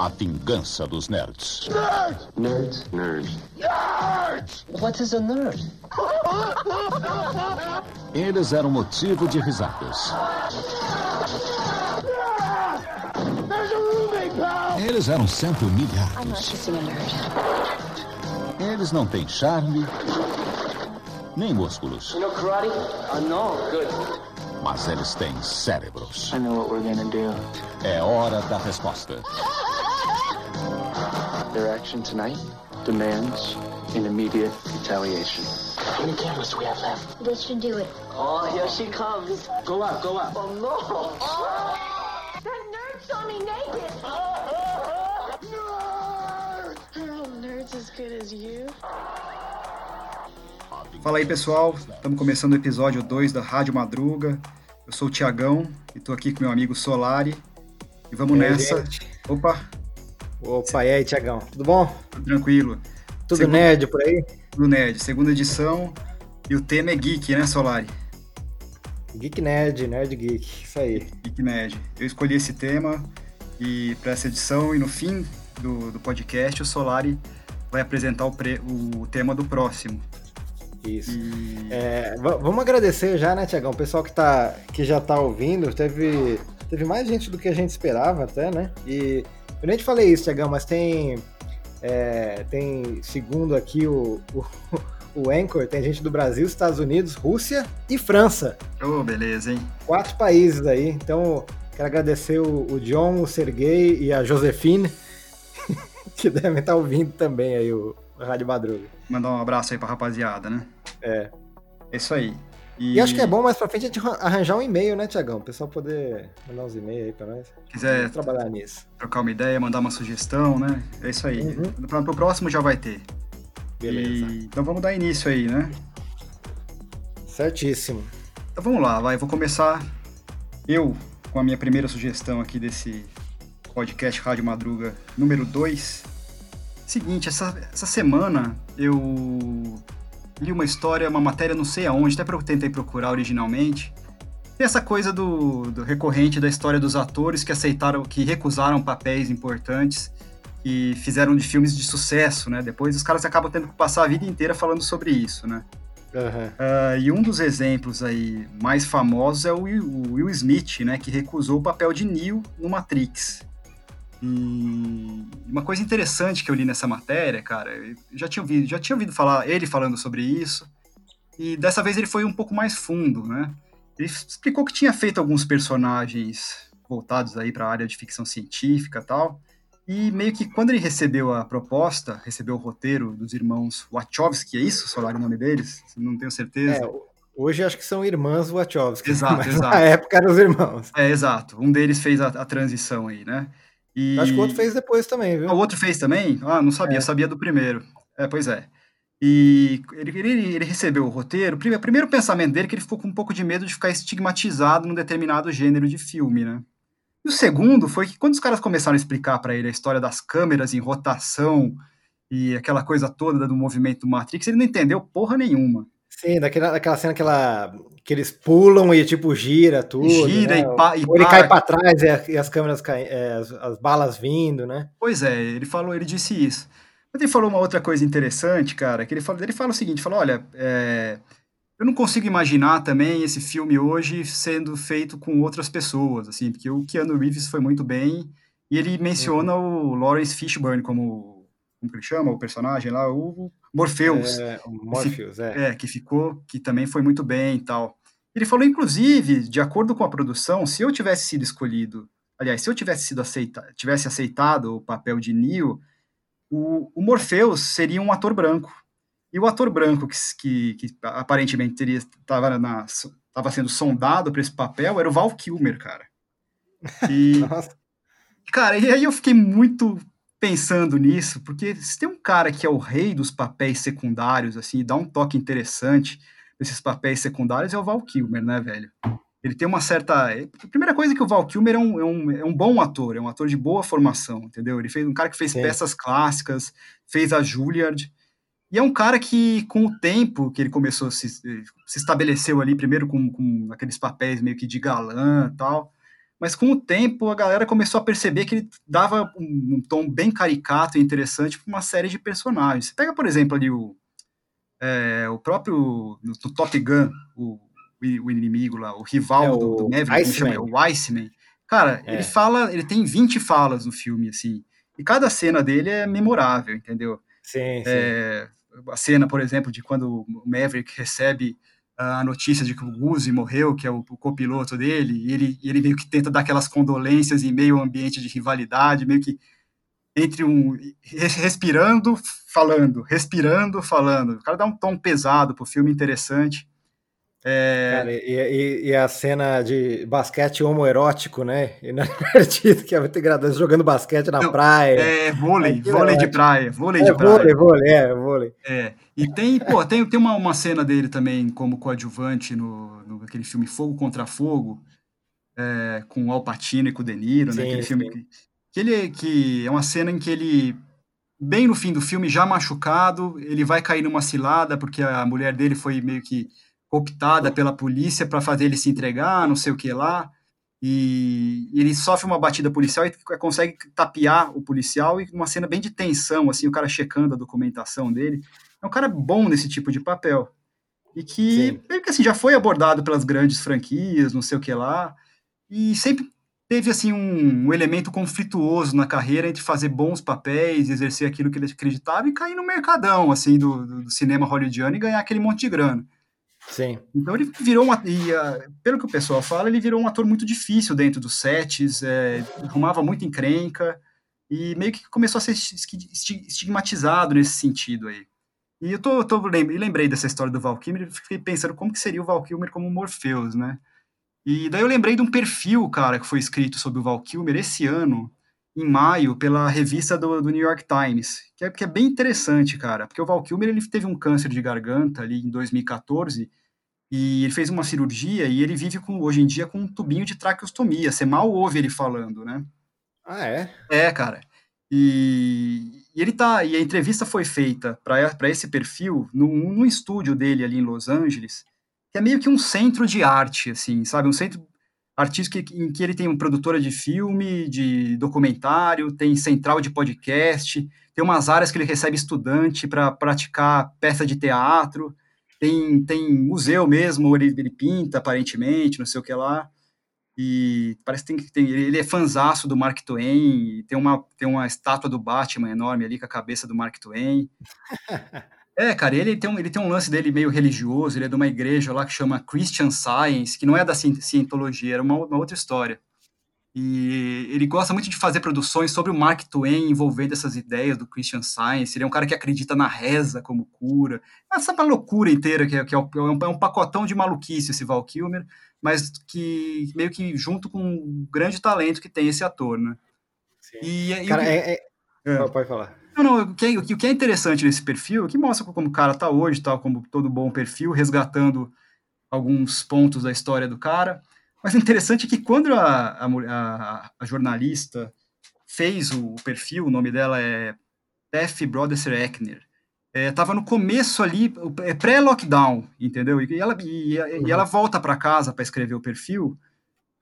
A vingança dos nerds. Nerds? Nerds. Nerds! What is a nerd? Eles eram motivo de risadas. Eles eram sempre humilhados. Eles não têm charme nem músculos. You know karate? Uh, no. Good. Mas eles têm cérebros. I know what we're gonna do. É hora da resposta. Their action tonight demands an immediate retaliation. How many cameras do we have left? This should do it. Oh, here she comes. Go up, go up. Oh no! That nerd saw me naked. Oh, nerds as good as you. Fala aí pessoal, estamos começando o episódio 2 da Rádio Madruga. Eu sou o Tiagão e estou aqui com meu amigo Solari. E vamos E aí, nessa. gente? Opa, Opa, e aí, Tiagão? Tudo bom? tudo tranquilo. Tudo Segundo- nerd por aí? Do Nerd, segunda edição. E o tema é Geek, né, Solari? Geek Nerd, Nerd Geek, isso aí. Geek Nerd. Eu escolhi esse tema e para essa edição e no fim do, do podcast o Solari vai apresentar o, pre- o tema do próximo. Isso. E É, va- vamos agradecer já, né, Tiagão? O pessoal que, tá, que já tá ouvindo, teve, teve mais gente do que a gente esperava até, né? E eu nem te falei isso, Tiagão, mas tem, é, tem segundo aqui o, o, o Anchor, tem gente do Brasil, Estados Unidos, Rússia e França. oh, beleza, hein? quatro países aí. Então, quero agradecer o, o John, o Sergei e a Josefine, que devem estar ouvindo também aí o, o Rádio Madruga. Mandar um abraço aí pra rapaziada, né? É. É isso aí. E, acho que é bom mais pra frente a gente arran- arranjar um e-mail, né, Tiagão? O pessoal poder mandar uns e-mails aí pra nós. quiser trabalhar nisso. trocar uma ideia, mandar uma sugestão, né? É isso aí. Uhum. Para o próximo já vai ter. Beleza. E- então vamos dar início aí, né? Certíssimo. Então vamos lá, vai. Vou começar eu com a minha primeira sugestão aqui desse podcast Rádio Madruga número 2. Seguinte, essa, essa semana eu li uma história, uma matéria, não sei aonde, até eu tentei procurar originalmente. Tem essa coisa do, do recorrente da história dos atores que aceitaram, que recusaram papéis importantes e fizeram de filmes de sucesso, né? Depois os caras acabam tendo que passar a vida inteira falando sobre isso, né? Aham. Ah, e um dos exemplos aí mais famosos é o Will, o Will Smith, né, que recusou o papel de Neo no Matrix. E uma coisa interessante que eu li nessa matéria, cara, eu já tinha ouvido, já tinha ouvido falar ele falando sobre isso. E dessa vez ele foi um pouco mais fundo, né? Ele explicou que tinha feito alguns personagens voltados aí para a área de ficção científica, e tal. E meio que quando ele recebeu a proposta, recebeu o roteiro dos irmãos Wachowski, é isso, Solar, o nome deles? Não tenho certeza. É, hoje acho que são irmãs Wachowski. Exato, exato. Na época eram os irmãos. É, exato. Um deles fez a, a transição aí, né? E... Acho que o outro fez depois também, viu? Ah, o outro fez também? Ah, não sabia, É. sabia do primeiro. É, pois é. E ele, ele, ele recebeu o roteiro. O prime- o primeiro pensamento dele é que ele ficou com um pouco de medo de ficar estigmatizado num determinado gênero de filme, né? E o segundo foi que quando os caras começaram a explicar para ele a história das câmeras em rotação e aquela coisa toda do movimento Matrix, ele não entendeu porra nenhuma. Sim, daquela, daquela cena que, ela, que eles pulam e tipo gira tudo. Gira né? e, pa, e ele para. cai pra trás e, a- e as câmeras caem, é, as, as balas vindo, né? Pois é, ele falou, ele disse isso. Mas ele falou uma outra coisa interessante, cara, que ele fala, ele fala o seguinte, falou, olha, é, eu não consigo imaginar também esse filme hoje sendo feito com outras pessoas, assim, porque o Keanu Reeves foi muito bem, e ele menciona o Lawrence Fishburne como, como que ele chama, o personagem lá, o Morpheus, É, o Morpheus, é. é, que ficou, que também foi muito bem e tal. Ele falou, inclusive, de acordo com a produção, se eu tivesse sido escolhido, aliás, se eu tivesse sido aceita, tivesse aceitado o papel de Neo, o, o Morpheus seria um ator branco. E o ator branco que, que, que aparentemente teria estava na estava sendo sondado para esse papel era o Val Kilmer, cara. E Nossa, Cara, e aí eu fiquei muito pensando nisso, porque se tem um cara que é o rei dos papéis secundários, assim, e dá um toque interessante nesses papéis secundários, é o Val Kilmer, né, velho? Ele tem uma certa. A primeira coisa é que o Val Kilmer é um, é um, é um bom ator, é um ator de boa formação, entendeu? Ele fez um cara que fez Sim. peças clássicas, fez a Juilliard, e é um cara que, com o tempo que ele começou a se, se estabeleceu ali, primeiro com, com aqueles papéis meio que de galã e tal, mas com o tempo a galera começou a perceber que ele dava um, um tom bem caricato e interessante para uma série de personagens. Você pega, por exemplo, ali o, é, o próprio no, no Top Gun, o, o, inimigo lá, o rival É, do, do o Maverick, chama? Iceman. o Iceman. Cara, É. ele fala, ele tem 20 falas no filme, assim, e cada cena dele é memorável, entendeu? Sim, sim. É, a cena, por exemplo, de quando o Maverick recebe a notícia de que o Guzzi morreu, que é o, o copiloto dele, e ele, e ele meio que tenta dar aquelas condolências em meio a um ambiente de rivalidade, meio que entre um res- respirando, falando, respirando, falando. O cara dá um tom pesado pro filme interessante. É, Cara, e, e- a cena de basquete homoerótico, né? E na divertido, que é muito engraçado, jogando basquete na Não, praia. é vôlei, é vôlei de praia, vôlei É, de praia. vôlei, vôlei, é, vôlei. É, e tem, pô, tem, tem uma, uma cena dele também como coadjuvante no, no aquele filme Fogo contra Fogo, é, com o Al Pacino e com o De Niro, né? Sim, Aquele filme sim. que, que ele que é uma cena em que ele bem no fim do filme já machucado, ele vai cair numa cilada porque a mulher dele foi meio que cooptada pela polícia para fazer ele se entregar, não sei o que lá. E ele sofre uma batida policial e consegue tapear o policial e uma cena bem de tensão, assim, o cara checando a documentação dele. É um cara bom nesse tipo de papel. E que, meio que assim, já foi abordado pelas grandes franquias, não sei o que lá. E sempre teve, assim, um, um elemento conflituoso na carreira entre fazer bons papéis, exercer aquilo que ele acreditava e cair no mercadão, assim, do, do cinema hollywoodiano e ganhar aquele monte de grana. Sim. Então ele virou um, e, ah, pelo que o pessoal fala, ele virou um ator muito difícil dentro dos sets, é, arrumava muito encrenca e meio que começou a ser estigmatizado nesse sentido aí. E eu tô, tô lem- lembrei dessa história do Val Kilmer e fiquei pensando como que seria o Val Kilmer como Morpheus, né? E daí eu lembrei de um perfil, cara, que foi escrito sobre o Val Kilmer esse ano, em maio, pela revista do, do New York Times, que é, que é bem interessante, cara, porque o Val Kilmer ele teve um câncer de garganta ali em 2014 e ele fez uma cirurgia e ele vive com, hoje em dia com um tubinho de traqueostomia. Você mal ouve ele falando, né? Ah, é? É, cara. E, e ele tá. E a entrevista foi feita para esse perfil num, num estúdio dele ali em Los Angeles, que é meio que um centro de arte, assim, sabe? Um centro que- em que ele tem produtora de filme, de documentário, tem central de podcast, tem umas áreas que ele recebe estudante para praticar peça de teatro, tem, tem museu mesmo, ele, ele pinta aparentemente, não sei o que lá. E parece que tem, tem ele é fanzaço do Mark Twain, tem uma, tem uma estátua do Batman enorme ali com a cabeça do Mark Twain. É, cara, ele tem, um, ele tem um lance dele meio religioso, ele é de uma igreja lá que chama Christian Science, que não é da cien- cientologia, era uma, uma outra história. E ele gosta muito de fazer produções sobre o Mark Twain envolvendo essas ideias do Christian Science. Ele é um cara que acredita na reza como cura. Essa é uma loucura inteira, que é, que é um, é um pacotão de maluquice esse Val Kilmer, mas que meio que junto com um grande talento que tem esse ator, né? Sim. E, e o Cara, que- é, é- É. Pode falar. Não, não, o que, é, o que é interessante nesse perfil, que mostra como o cara tá hoje, tal, como todo bom perfil, resgatando alguns pontos da história do cara. Mas o interessante é que quando a, a, a- jornalista fez o perfil, o nome dela é Tef Brodesser Eckner, é, tava no começo ali, o- é pré-lockdown, entendeu? E ela, e, e ela volta para casa para escrever o perfil,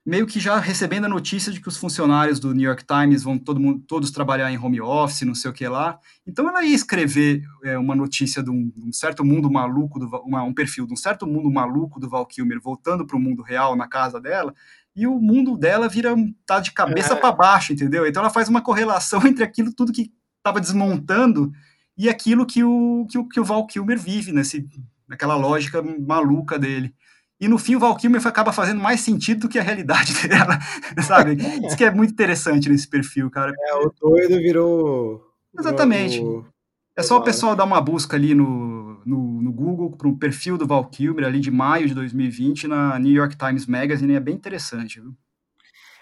meio que já recebendo a notícia de que os funcionários do New York Times vão todo mundo, todos trabalhar em home office, não sei o que lá. Então ela ia escrever é, uma notícia de um, um certo mundo maluco, do, uma- um perfil de um certo mundo maluco do Val Kilmer voltando para o mundo real na casa dela, e o mundo dela vira tá de cabeça para baixo, entendeu? Então ela faz uma correlação entre aquilo tudo que estava desmontando e aquilo que o, que o, que o Val Kilmer vive nesse, naquela lógica maluca dele. E no fim o Val Kilmer acaba fazendo mais sentido do que a realidade dela, sabe? Isso que é muito interessante nesse perfil, cara. É, o doido virou. Exatamente. o- É só o Provável. pessoal dar uma busca ali no, no, no Google para um perfil do Val Kilmer ali de maio de 2020 na New York Times Magazine, é bem interessante, viu?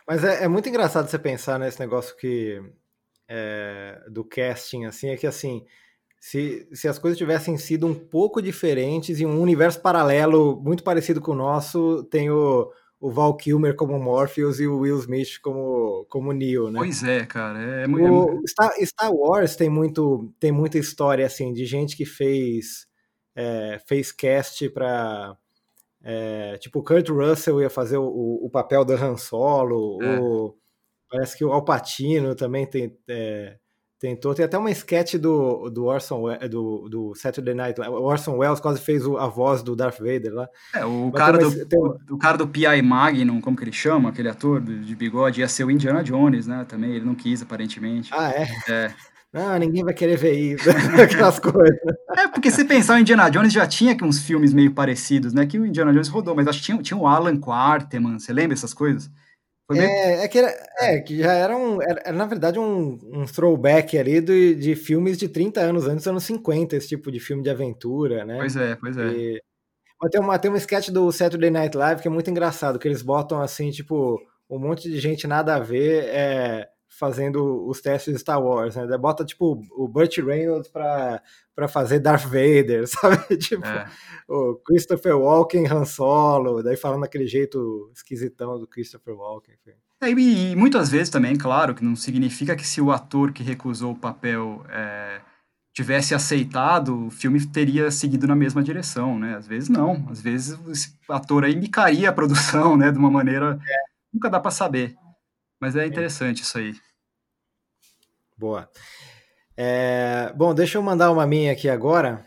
Mas é, é muito engraçado você pensar nesse negócio que é, do casting, assim, é que assim, se, se as coisas tivessem sido um pouco diferentes em um universo paralelo muito parecido com o nosso, tem o, o Val Kilmer como Morpheus e o Will Smith como, como Neo, né? Pois é, cara. É, mu- é O Star, Star Wars tem, muito, tem muita história assim de gente que fez é, fez cast para É, tipo, o Kurt Russell ia fazer o, o papel do Han Solo, É. o, parece que o Alpatino também tem, é, tentou. Tem até uma sketch do, do Orson do, do Saturday Night. O Orson Welles quase fez o- a voz do Darth Vader lá. É, o Mas cara, do, tem o, o cara do P.I. Magnum, como que ele chama, aquele ator de, de bigode, ia ser o Indiana Jones, né? Também, ele não quis, aparentemente. Ah, é? É. Não, ninguém vai querer ver isso, aquelas coisas. É, porque se pensar o Indiana Jones já tinha uns filmes meio parecidos, né? Que o Indiana Jones rodou, mas acho que tinha, tinha o Alan Quarterman, você lembra essas coisas? Meio- É, é que, era, é, que já era um. Era, na verdade, um, um throwback ali de, de filmes de 30 anos antes dos anos 50, esse tipo de filme de aventura, né? Pois é, pois é. E- mas tem uma, tem uma sketch do Saturday Night Live que é muito engraçado, que eles botam assim, tipo, um monte de gente nada a ver é, fazendo os testes de Star Wars, né? Bota, tipo, o Burt Reynolds pra, pra fazer Darth Vader, sabe? Tipo, É. o Christopher Walken, Han Solo, daí falando daquele jeito esquisitão do Christopher Walken. É, e, e muitas vezes também, claro, que não significa que se o ator que recusou o papel é, tivesse aceitado, o filme teria seguido na mesma direção, né? Às vezes não. Às vezes esse ator aí micaria a produção, né? De uma maneira... Nunca dá pra saber. Mas é interessante isso aí. Boa. É, bom, deixa eu mandar uma minha aqui agora.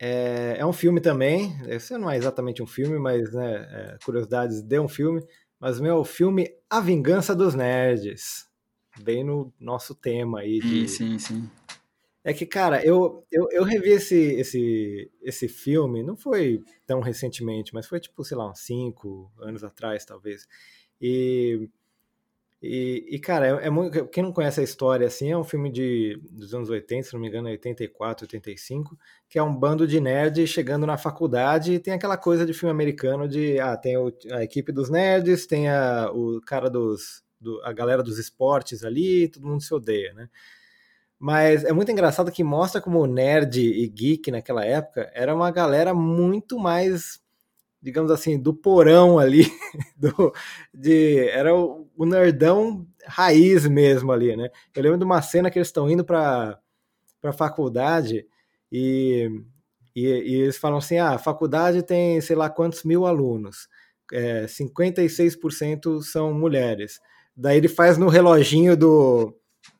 É, é um filme também. Esse não é exatamente um filme, mas né, é, curiosidades de um filme. Mas o meu filme A Vingança dos Nerds. Bem no nosso tema aí. Sim, De... sim, sim. É que, cara, eu, eu, eu revi esse, esse, esse filme, não foi tão recentemente, mas foi tipo, sei lá, uns cinco anos atrás, talvez. E, e, e, cara, é, é muito, quem não conhece a história, assim, é um filme de, dos anos 80, se não me engano, é 84, 85, que é um bando de nerds chegando na faculdade e tem aquela coisa de filme americano de, ah, tem o, a equipe dos nerds, tem a, o cara dos, do, a galera dos esportes ali, todo mundo se odeia, né? Mas é muito engraçado que mostra como nerd e geek naquela época era uma galera muito mais, digamos assim, do porão ali, do, de, era o, o nerdão raiz mesmo ali, né? Eu lembro de uma cena que eles estão indo para a faculdade e, e, e, eles falam assim, ah, a faculdade tem sei lá quantos mil alunos, é, 56% são mulheres. Daí ele faz no reloginho do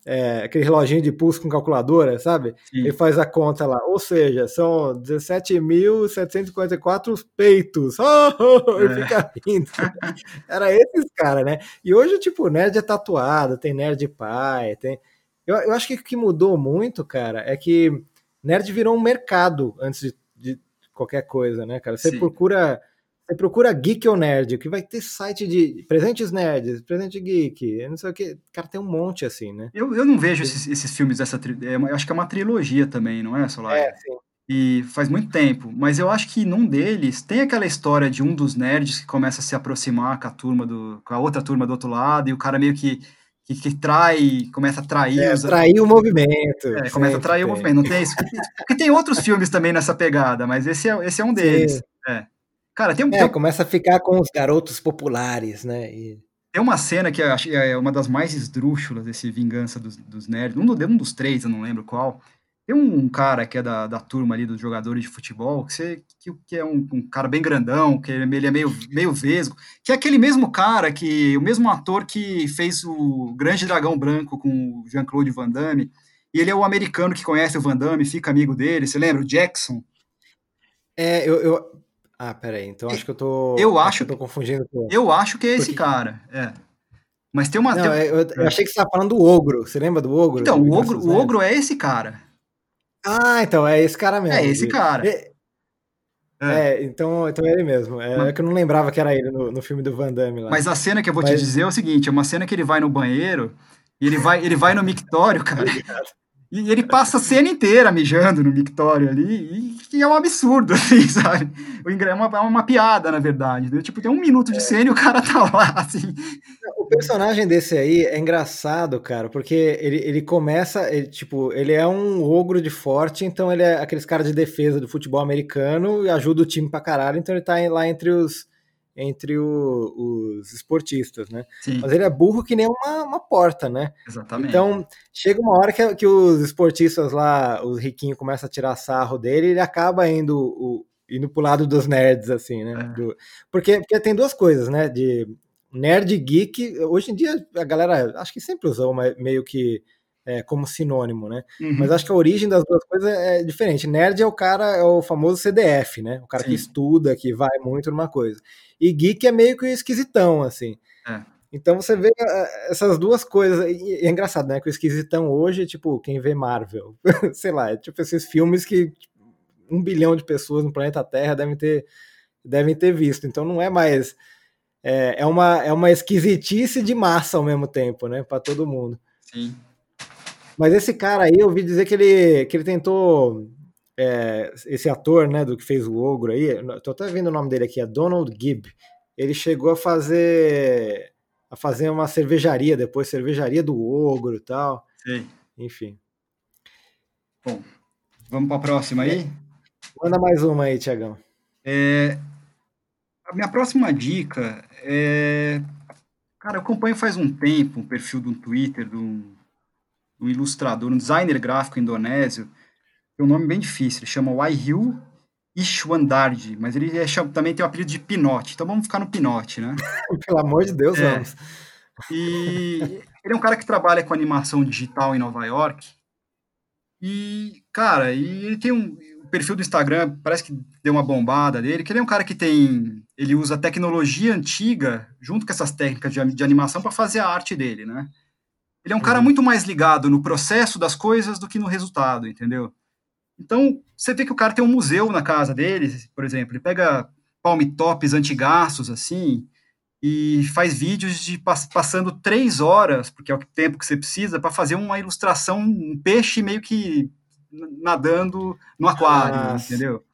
é, aquele reloginho de pulso com calculadora, sabe? Sim. Ele faz a conta lá. Ou seja, são 17.754 peitos. Oh, e fica rindo. Era esses caras, né? E hoje, tipo, nerd é tatuado, tem nerd pai, tem. Eu, eu acho que o que mudou muito, cara, é que nerd virou um mercado antes de, de qualquer coisa, né, cara? Você Sim. procura. Você procura geek ou nerd, que vai ter site de presentes nerds, presente geek, não sei o que. Cara, tem um monte assim, né? Eu, eu não vejo esses, esses filmes dessa. é eu acho que é uma trilogia também, não é, Solar? É, sim. E faz muito tempo. Mas eu acho que num deles tem aquela história de um dos nerds que começa a se aproximar com a turma do. com a outra turma do outro lado, e o cara meio que. que, que trai, começa a trair É, os. trair o movimento. É, começa a trair o movimento. Não tem isso. Porque tem outros filmes também nessa pegada, mas esse é, esse é um deles. É. Cara, tem, um- É, tem, começa a ficar com os garotos populares, né? E- tem uma cena que que é uma das mais esdrúxulas desse Vingança dos, dos Nerds. Um, do- um dos três, eu não lembro qual. Tem um cara que é da, da turma ali dos jogadores de futebol, que, você, que, que é um, um cara bem grandão, que ele ele é meio, meio vesgo, que é aquele mesmo cara, que o mesmo ator que fez o Grande Dragão Branco com o Jean-Claude Van Damme, e ele é o americano que conhece o Van Damme, fica amigo dele, você lembra? O Jackson. É, eu, eu- Ah, peraí, então acho que eu tô. Eu acho que eu tô confundindo com. Eu acho que é esse Porque- cara, é. Mas tem uma... Não, tem- é, eu, eu achei que você estava falando do ogro. Você lembra do ogro? Então, do o ogro, o ogro é esse cara. Ah, então é esse cara mesmo. É esse cara. É, é, então, então é ele mesmo. É, Mas- é que eu não lembrava que era ele no, no filme do Van Damme lá. Mas a cena que eu vou te Mas- dizer é o seguinte: é uma cena que ele vai no banheiro e ele vai, ele vai no mictório, cara. E ele passa a cena inteira mijando no mictório ali, e, e é um absurdo, assim, sabe? O ingre- É uma, é uma piada, na verdade. né? Tipo, tem um minuto de cena e o cara tá lá, assim. O personagem desse aí é engraçado, cara, porque ele, ele começa, ele, tipo, ele é um ogro de forte, então ele é aqueles caras de defesa do futebol americano e ajuda o time pra caralho, então ele tá lá entre os entre o- os esportistas, né? Sim, Mas ele é burro que nem uma, uma porta, né? exatamente. Então, chega uma hora que, que os esportistas lá, os riquinhos, começam a tirar sarro dele, ele acaba indo, o, indo pro lado dos nerds, assim, né? É. Do- porque, porque tem duas coisas, né? De nerd e geek, hoje em dia a galera acho que sempre usou mas meio que é, como sinônimo, né? Uhum. Mas acho que a origem das duas coisas é diferente. Nerd é o cara, é o famoso CDF, né? O cara que Sim. estuda, que vai muito numa coisa. E geek é meio que o esquisitão, assim. É. Então você vê eh, essas duas coisas. E é engraçado, né? Que o esquisitão hoje, tipo, quem vê Marvel, sei lá, é tipo esses filmes que um bilhão de pessoas no planeta Terra devem ter, devem ter visto. Então não é mais. É, é, uma, é uma esquisitice de massa ao mesmo tempo, né? Pra todo mundo. Sim. Mas esse cara aí, eu ouvi dizer que ele, que ele tentou. é, esse ator, né, do que fez o Ogro aí, tô até vendo o nome dele aqui, é Donald Gibb. Ele chegou a fazer a fazer uma cervejaria depois, cervejaria do Ogro e tal. Sei. Enfim. Vamos para a próxima aí? Manda mais uma aí, Tiagão. É, a minha próxima dica é. Cara, eu acompanho faz um tempo um perfil do Twitter de um, um ilustrador, um designer gráfico indonésio. Tem um nome bem difícil, ele chama Wahyu Ishwandardi, mas ele é também tem o apelido de Pinote, então vamos ficar no Pinote, né? Pelo amor de Deus, É. vamos. E ele é um cara que trabalha com animação digital em Nova York. E, cara, e ele tem um o perfil do Instagram, parece que deu uma bombada dele, que ele é um cara que tem. Ele usa tecnologia antiga junto com essas técnicas de, de animação para fazer a arte dele, né? Ele é um cara muito mais ligado no processo das coisas do que no resultado, entendeu? Então, você vê que o cara tem um museu na casa dele, por exemplo, ele pega palm tops antigaços, assim, e faz vídeos de pass- passando três horas, porque é o tempo que você precisa, para fazer uma ilustração, um peixe meio que nadando no aquário, Nossa. entendeu?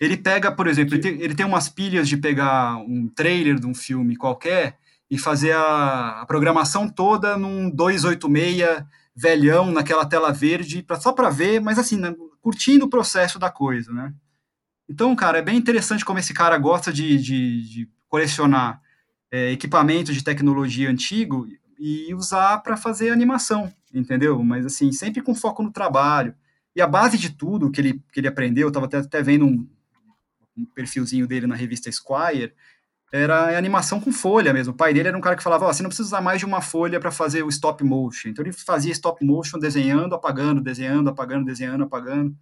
Ele pega, por exemplo, ele tem, ele tem umas pilhas de pegar um trailer de um filme qualquer e fazer a, a programação toda num 286 velhão naquela tela verde, pra, só para ver, mas assim, né, curtindo o processo da coisa, né? Então, cara, é bem interessante como esse cara gosta de, de, de colecionar é, equipamento de tecnologia antigo e usar para fazer animação, entendeu? Mas assim, sempre com foco no trabalho. E a base de tudo que ele, que ele aprendeu, eu estava até, até vendo um, um perfilzinho dele na revista Squire, era animação com folha mesmo. O pai dele era um cara que falava, ó, você não precisa usar mais de uma folha para fazer o stop motion. Então ele fazia stop motion desenhando, apagando, desenhando, apagando, desenhando, apagando.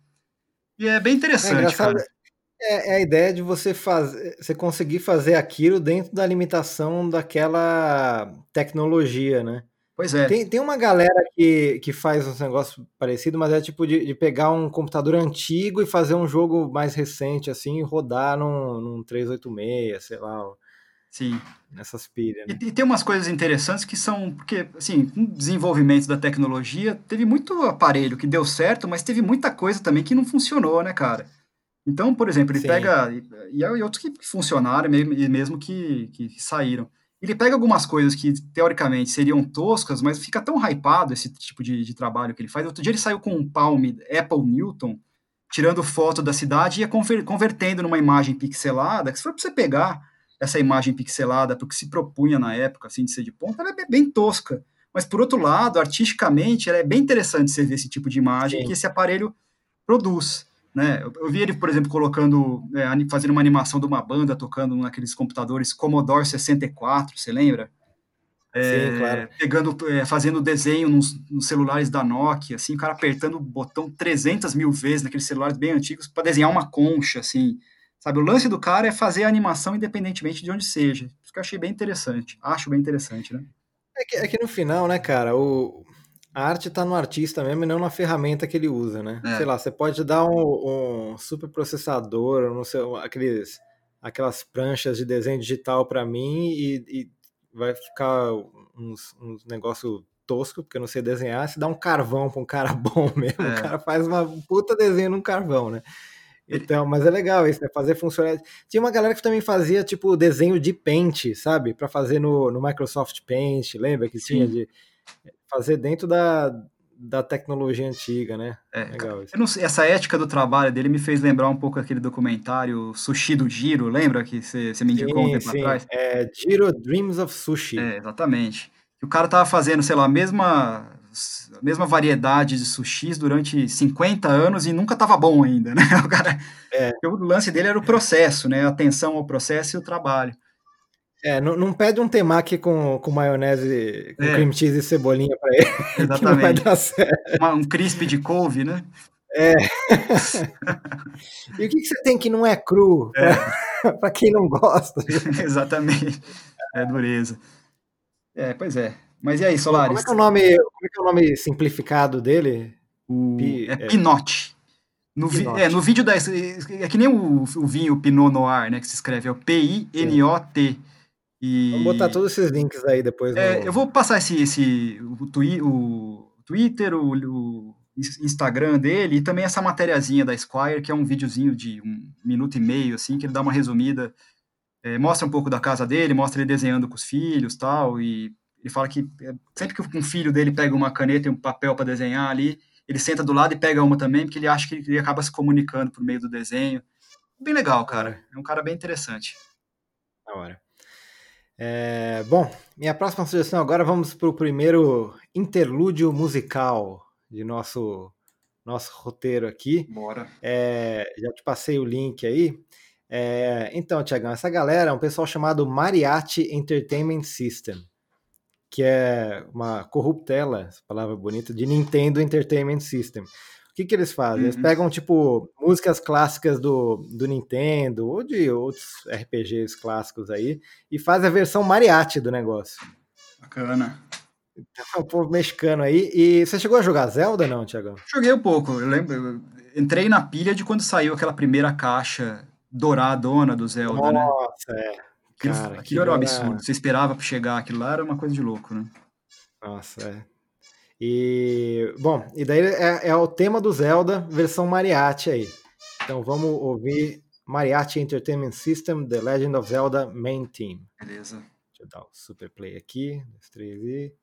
E é bem interessante, engraçado, cara. É, é a ideia de você fazer, você conseguir fazer aquilo dentro da limitação daquela tecnologia, né? Pois é. Tem, tem uma galera que, que faz uns negócios parecidos, mas é tipo de, de pegar um computador antigo e fazer um jogo mais recente, assim, e rodar num, num 386, sei lá, Sim. nessas pilhas. Né? E, e tem umas coisas interessantes que são, porque, assim, com o desenvolvimento da tecnologia, teve muito aparelho que deu certo, mas teve muita coisa também que não funcionou, né, cara? Então, por exemplo, ele Sim. pega, e, e outros que funcionaram e mesmo que, que saíram. Ele pega algumas coisas que, teoricamente, seriam toscas, mas fica tão hypado esse tipo de, de trabalho que ele faz. Outro dia ele saiu com um Palm Apple Newton, tirando foto da cidade e ia conver- convertendo numa imagem pixelada, que se for pra você pegar essa imagem pixelada para o que se propunha na época, assim, de ser de ponta, ela é bem- bem tosca. Mas, por outro lado, artisticamente, ela é bem interessante você ver esse tipo de imagem Sim. que esse aparelho produz. Né? Eu, eu vi ele, por exemplo, colocando, é, fazendo uma animação de uma banda tocando naqueles computadores Commodore 64, você lembra? É, Sim, claro. Pegando, é, fazendo desenho nos, nos celulares da Nokia, assim, o cara apertando o botão 300 mil vezes naqueles celulares bem antigos para desenhar uma concha, assim. Sabe, o lance do cara é fazer a animação independentemente de onde seja. Isso que eu achei bem interessante. Acho bem interessante, né? É que, é que no final, né, cara, o, a arte tá no artista mesmo e não na ferramenta que ele usa, né? É. Sei lá, você pode dar um, um super processador, não sei, aqueles, aquelas pranchas de desenho digital para mim e, e vai ficar uns, uns negócio tosco, porque eu não sei desenhar, se dá um carvão pra um cara bom mesmo, É. o cara faz uma puta desenho num carvão, né? Então, mas é legal isso, né? Fazer funcionar. Tinha uma galera que também fazia, tipo, desenho de Paint, sabe? Pra fazer no, no Microsoft Paint, lembra que tinha Sim. de fazer dentro da, da tecnologia antiga, né? É, Legal isso. Não essa ética do trabalho dele me fez lembrar um pouco aquele documentário Sushi do Giro, lembra que você me indicou um Sim, tempo sim. atrás? É Giro Dreams of Sushi. É, exatamente. O cara tava fazendo, sei lá, a mesma a mesma variedade de sushis durante 50 anos e nunca estava bom ainda, né? O cara, É. o lance dele era o processo, né? A atenção ao processo e o trabalho. É, não, não pede um temaki com, com maionese, com É. cream cheese e cebolinha pra ele, que não vai Exatamente. dar certo. Uma- um crisp de couve, né? E o que, que você tem que não é cru, pra, pra quem não gosta? Exatamente. É dureza. É, pois é. Mas e aí, Como Solaris? é que é o nome, como é que é o nome simplificado dele? O, Pi- é é. Pinote. No, vi- é, no vídeo da. É que nem o, o vinho Pinot Noir, né? Que se escreve, é o P-I-N-O-T. E, Vamos botar todos esses links aí depois. É, no- eu vou passar esse, esse o, twi, o Twitter, o, o Instagram dele e também essa matériazinha da Squire, que é um videozinho de um minuto e meio, assim, que ele dá uma resumida, é, mostra um pouco da casa dele, mostra ele desenhando com os filhos tal, e ele fala que é, sempre que um filho dele pega uma caneta e um papel para desenhar ali, ele senta do lado e pega uma também, porque ele acha que ele acaba se comunicando por meio do desenho. Bem legal, cara. É um cara bem interessante. Na hora. É, bom, minha próxima sugestão agora vamos para o primeiro interlúdio musical de nosso nosso roteiro aqui. Bora. É, já te passei o link aí. É, então, Tiagão, essa galera é um pessoal chamado Mariachi Entertainment System, que é uma corruptela, essa palavra bonita, de Nintendo Entertainment System. O que, que eles fazem? Eles Uhum. pegam, tipo, músicas clássicas do, do Nintendo ou de outros RPGs clássicos aí e fazem a versão mariachi do negócio. Bacana. É o povo mexicano aí. E você chegou a jogar Zelda, não, Tiagão? Joguei um pouco, eu lembro, eu entrei na pilha de quando saiu aquela primeira caixa douradona do Zelda, né? Nossa, é. Aquilo, cara, aquilo era um absurdo. Você esperava pra chegar, aquilo lá era uma coisa de louco, né? Nossa, é. E, bom, e daí é, é o tema do Zelda, versão mariachi aí. Então vamos ouvir Mariachi Entertainment System, The Legend of Zelda Main Theme. Beleza. Deixa eu dar o super play aqui, dois, três e...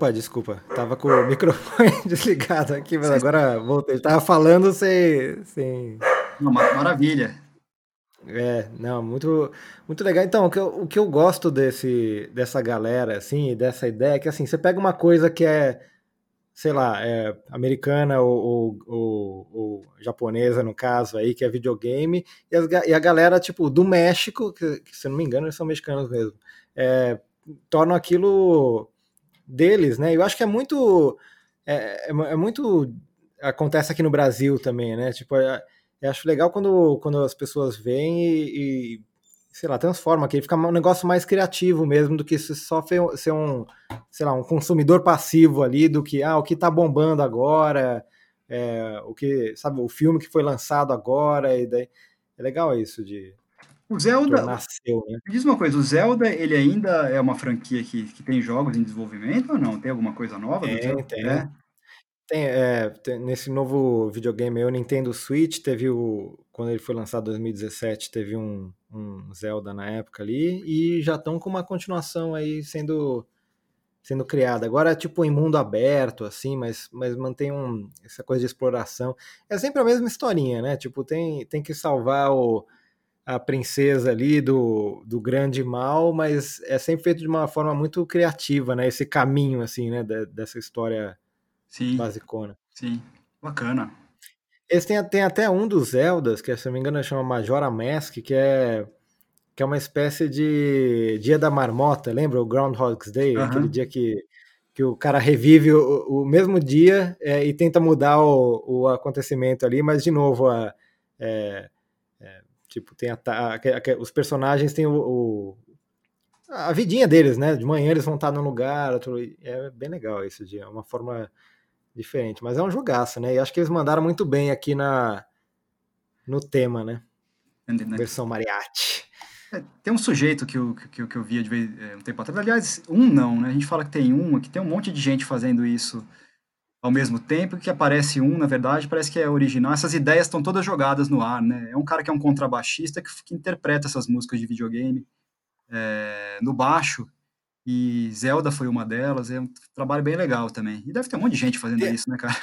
Opa, desculpa, tava com o microfone desligado aqui, mas agora voltei. Tava falando sem, sem, Não, ma- maravilha. É, não, muito, muito legal. Então, o que, eu, o que eu gosto desse, dessa galera, assim, dessa ideia, é que, assim, você pega uma coisa que é, sei lá, é americana ou, ou, ou- ou japonesa, no caso aí, que é videogame, e, as e a galera, tipo, do México, que, que, se não me engano, eles são mexicanos mesmo, é, tornam aquilo deles, né? Eu acho que é muito, é, é, é muito, acontece aqui no Brasil também, né? Tipo, é- eu acho legal quando, quando as pessoas vêm e, e sei lá, transforma aqui, fica um negócio mais criativo mesmo do que só ser um, sei lá, um consumidor passivo ali do que, ah, o que tá bombando agora, é, o que, sabe, o filme que foi lançado agora, e daí, é legal isso de... O Zelda, nasceu, né? diz uma coisa, o Zelda, ele ainda é uma franquia que, que tem jogos em desenvolvimento ou não? Tem alguma coisa nova? Tem, tem. É? Tem, é, tem, nesse novo videogame, o Nintendo Switch, teve o. Quando ele foi lançado em 2017, teve um, um Zelda na época ali, e já estão com uma continuação aí sendo sendo criada. Agora é tipo em mundo aberto, assim, mas, mas mantém um, essa coisa de exploração. É sempre a mesma historinha, né? Tipo, tem, tem que salvar o, a princesa ali do, do grande mal, mas é sempre feito de uma forma muito criativa, né? Esse caminho, assim, né? dessa história Sim. basicona. Sim, bacana. Eles têm, têm até um dos Zeldas, que se não me engano chama Majora Mask, que é, que é uma espécie de Dia da Marmota, lembra? O Groundhog's Day, uhum. aquele dia que, que o cara revive o, o mesmo dia é, e tenta mudar o, o acontecimento ali, mas de novo, a, é, tipo, tem a, a, a, os personagens têm o, o, a vidinha deles, né? De manhã eles vão estar num lugar, outro, é bem legal esse dia, é uma forma diferente. Mas é um jogaço, né? E acho que eles mandaram muito bem aqui na no tema, né? né? Versão mariachi. É, tem um sujeito que eu, que, que eu via de vez, é, um tempo atrás. Aliás, um não, né? A gente fala que tem um, que tem um monte de gente fazendo isso ao mesmo tempo, que aparece um, na verdade, parece que é original. Essas ideias estão todas jogadas no ar, né? É um cara que é um contrabaixista que, que interpreta essas músicas de videogame é, no baixo e Zelda foi uma delas, é um trabalho bem legal também. E deve ter um monte de gente fazendo tem, isso, né, cara?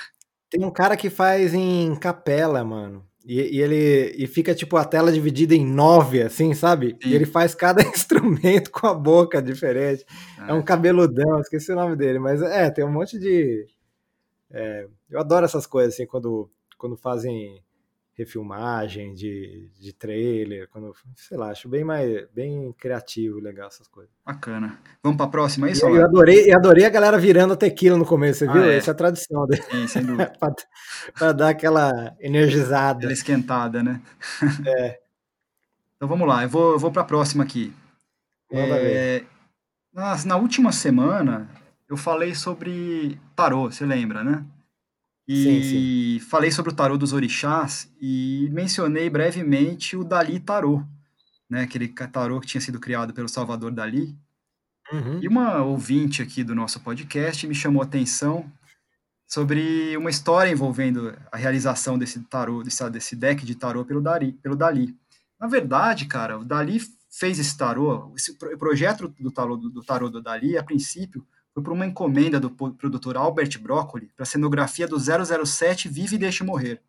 Tem um cara que faz em capela, mano. E, e, ele e fica tipo a tela dividida em nove, assim, sabe? Sim. E ele faz cada instrumento com a boca diferente. É. é um cabeludão, esqueci o nome dele, mas é, tem um monte de. É, eu adoro essas coisas, assim, quando, quando fazem refilmagem de, de trailer, quando, sei lá, acho bem mais bem criativo, legal essas coisas. Bacana. Vamos para a próxima aí, eu, eu adorei, eu adorei a galera virando a tequila no começo, você ah, viu? É. Essa é a tradição dele. Sim, sem dúvida. para dar aquela energizada. Aquela esquentada, né? É. então vamos lá, eu vou, eu vou para a próxima aqui. Manda é, na, na última semana eu falei sobre tarô, você lembra, né? E sim, sim. falei sobre o tarô dos orixás e mencionei brevemente o Dali Tarô, né? Aquele tarô que tinha sido criado pelo Salvador Dali. Uhum. E uma ouvinte aqui do nosso podcast me chamou a atenção sobre uma história envolvendo a realização desse tarô, desse, desse deck de tarô pelo Dali, pelo Dali. Na verdade, cara, o Dali fez esse tarô, esse projeto do tarô do, do tarô do Dali, a princípio, foi por uma encomenda do produtor Albert Broccoli para a cenografia do 007 Vive e Deixe Morrer.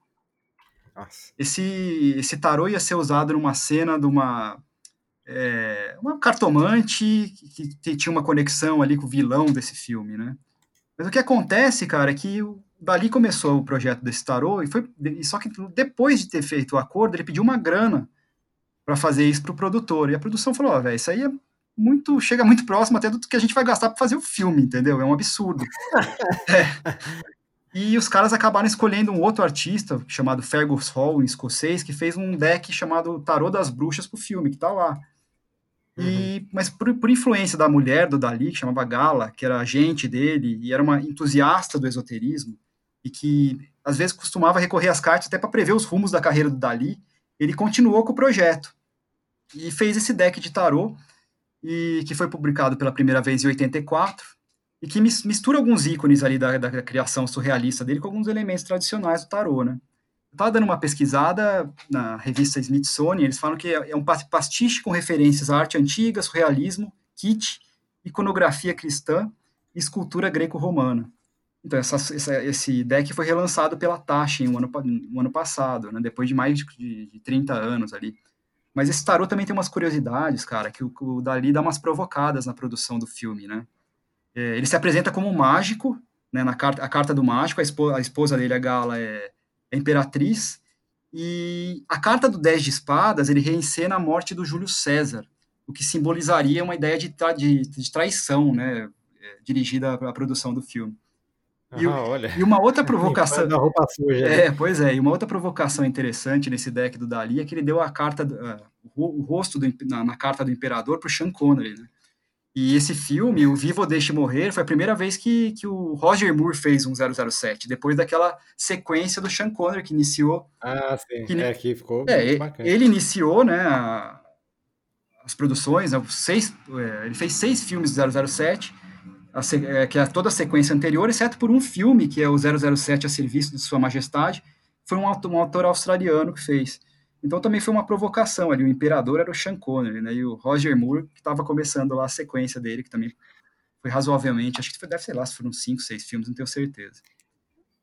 Nossa. Esse, esse tarô ia ser usado numa cena de uma, é, uma cartomante que, que, tinha uma conexão ali com o vilão desse filme, né? Mas o que acontece, cara, é que o, dali começou o projeto desse tarô e foi só que depois de ter feito o acordo ele pediu uma grana para fazer isso para o produtor e a produção falou, ó, oh, velho, isso aí é muito chega muito próximo até do que a gente vai gastar para fazer o filme, entendeu? É um absurdo. é. E os caras acabaram escolhendo um outro artista chamado Fergus Hall, em escocês, que fez um deck chamado Tarô das Bruxas pro filme, que tá lá. E, uhum. Mas por, por, influência da mulher do Dali, que chamava Gala, que era agente dele e era uma entusiasta do esoterismo, e que às vezes costumava recorrer às cartas até para prever os rumos da carreira do Dali, ele continuou com o projeto e fez esse deck de tarô e que foi publicado pela primeira vez em 84 e que mistura alguns ícones ali da, da criação surrealista dele com alguns elementos tradicionais do tarô, né? Eu estava dando uma pesquisada na revista Smithsonian, eles falam que é um pastiche com referências à arte antiga, surrealismo, kit, iconografia cristã e escultura greco-romana. Então, essa, essa, esse deck foi relançado pela Taschen no ano, no ano passado, né, depois de mais de, de 30 anos ali. Mas esse tarô também tem umas curiosidades, cara, que o, o Dali dá umas provocadas na produção do filme, né? É, ele se apresenta como um mágico, né, na carta, a carta do mágico, a esposa, a esposa dele, a Gala, é, é imperatriz, e a carta do 10 de espadas, ele reencena a morte do Júlio César, o que simbolizaria uma ideia de, tra de, de traição, né, é, dirigida à produção do filme. E, Ah, olha. e uma outra provocação. Da roupa suja. né? É, pois é, e uma outra provocação interessante nesse deck do Dali é que ele deu a carta, ah, o ro- o rosto do na, na carta do Imperador pro Sean Connery, né? E esse filme, o Vivo ou Deixe Morrer, foi a primeira vez que, que o Roger Moore fez um 007, depois daquela sequência do Sean Connery que iniciou Ah, sim. Que É, aqui ficou é, muito bacana. ele iniciou, né, a- as produções, né, seis, é, ele fez seis filmes do 007, a é, que é toda a sequência anterior, exceto por um filme, que é o 007 a serviço de sua majestade, foi um autor, um autor australiano que fez. Então também foi uma provocação ali, o imperador era o Sean Connery, né, e o Roger Moore, que estava começando lá a sequência dele, que também foi razoavelmente, acho que foi, deve ser lá, se foram cinco, seis filmes, não tenho certeza.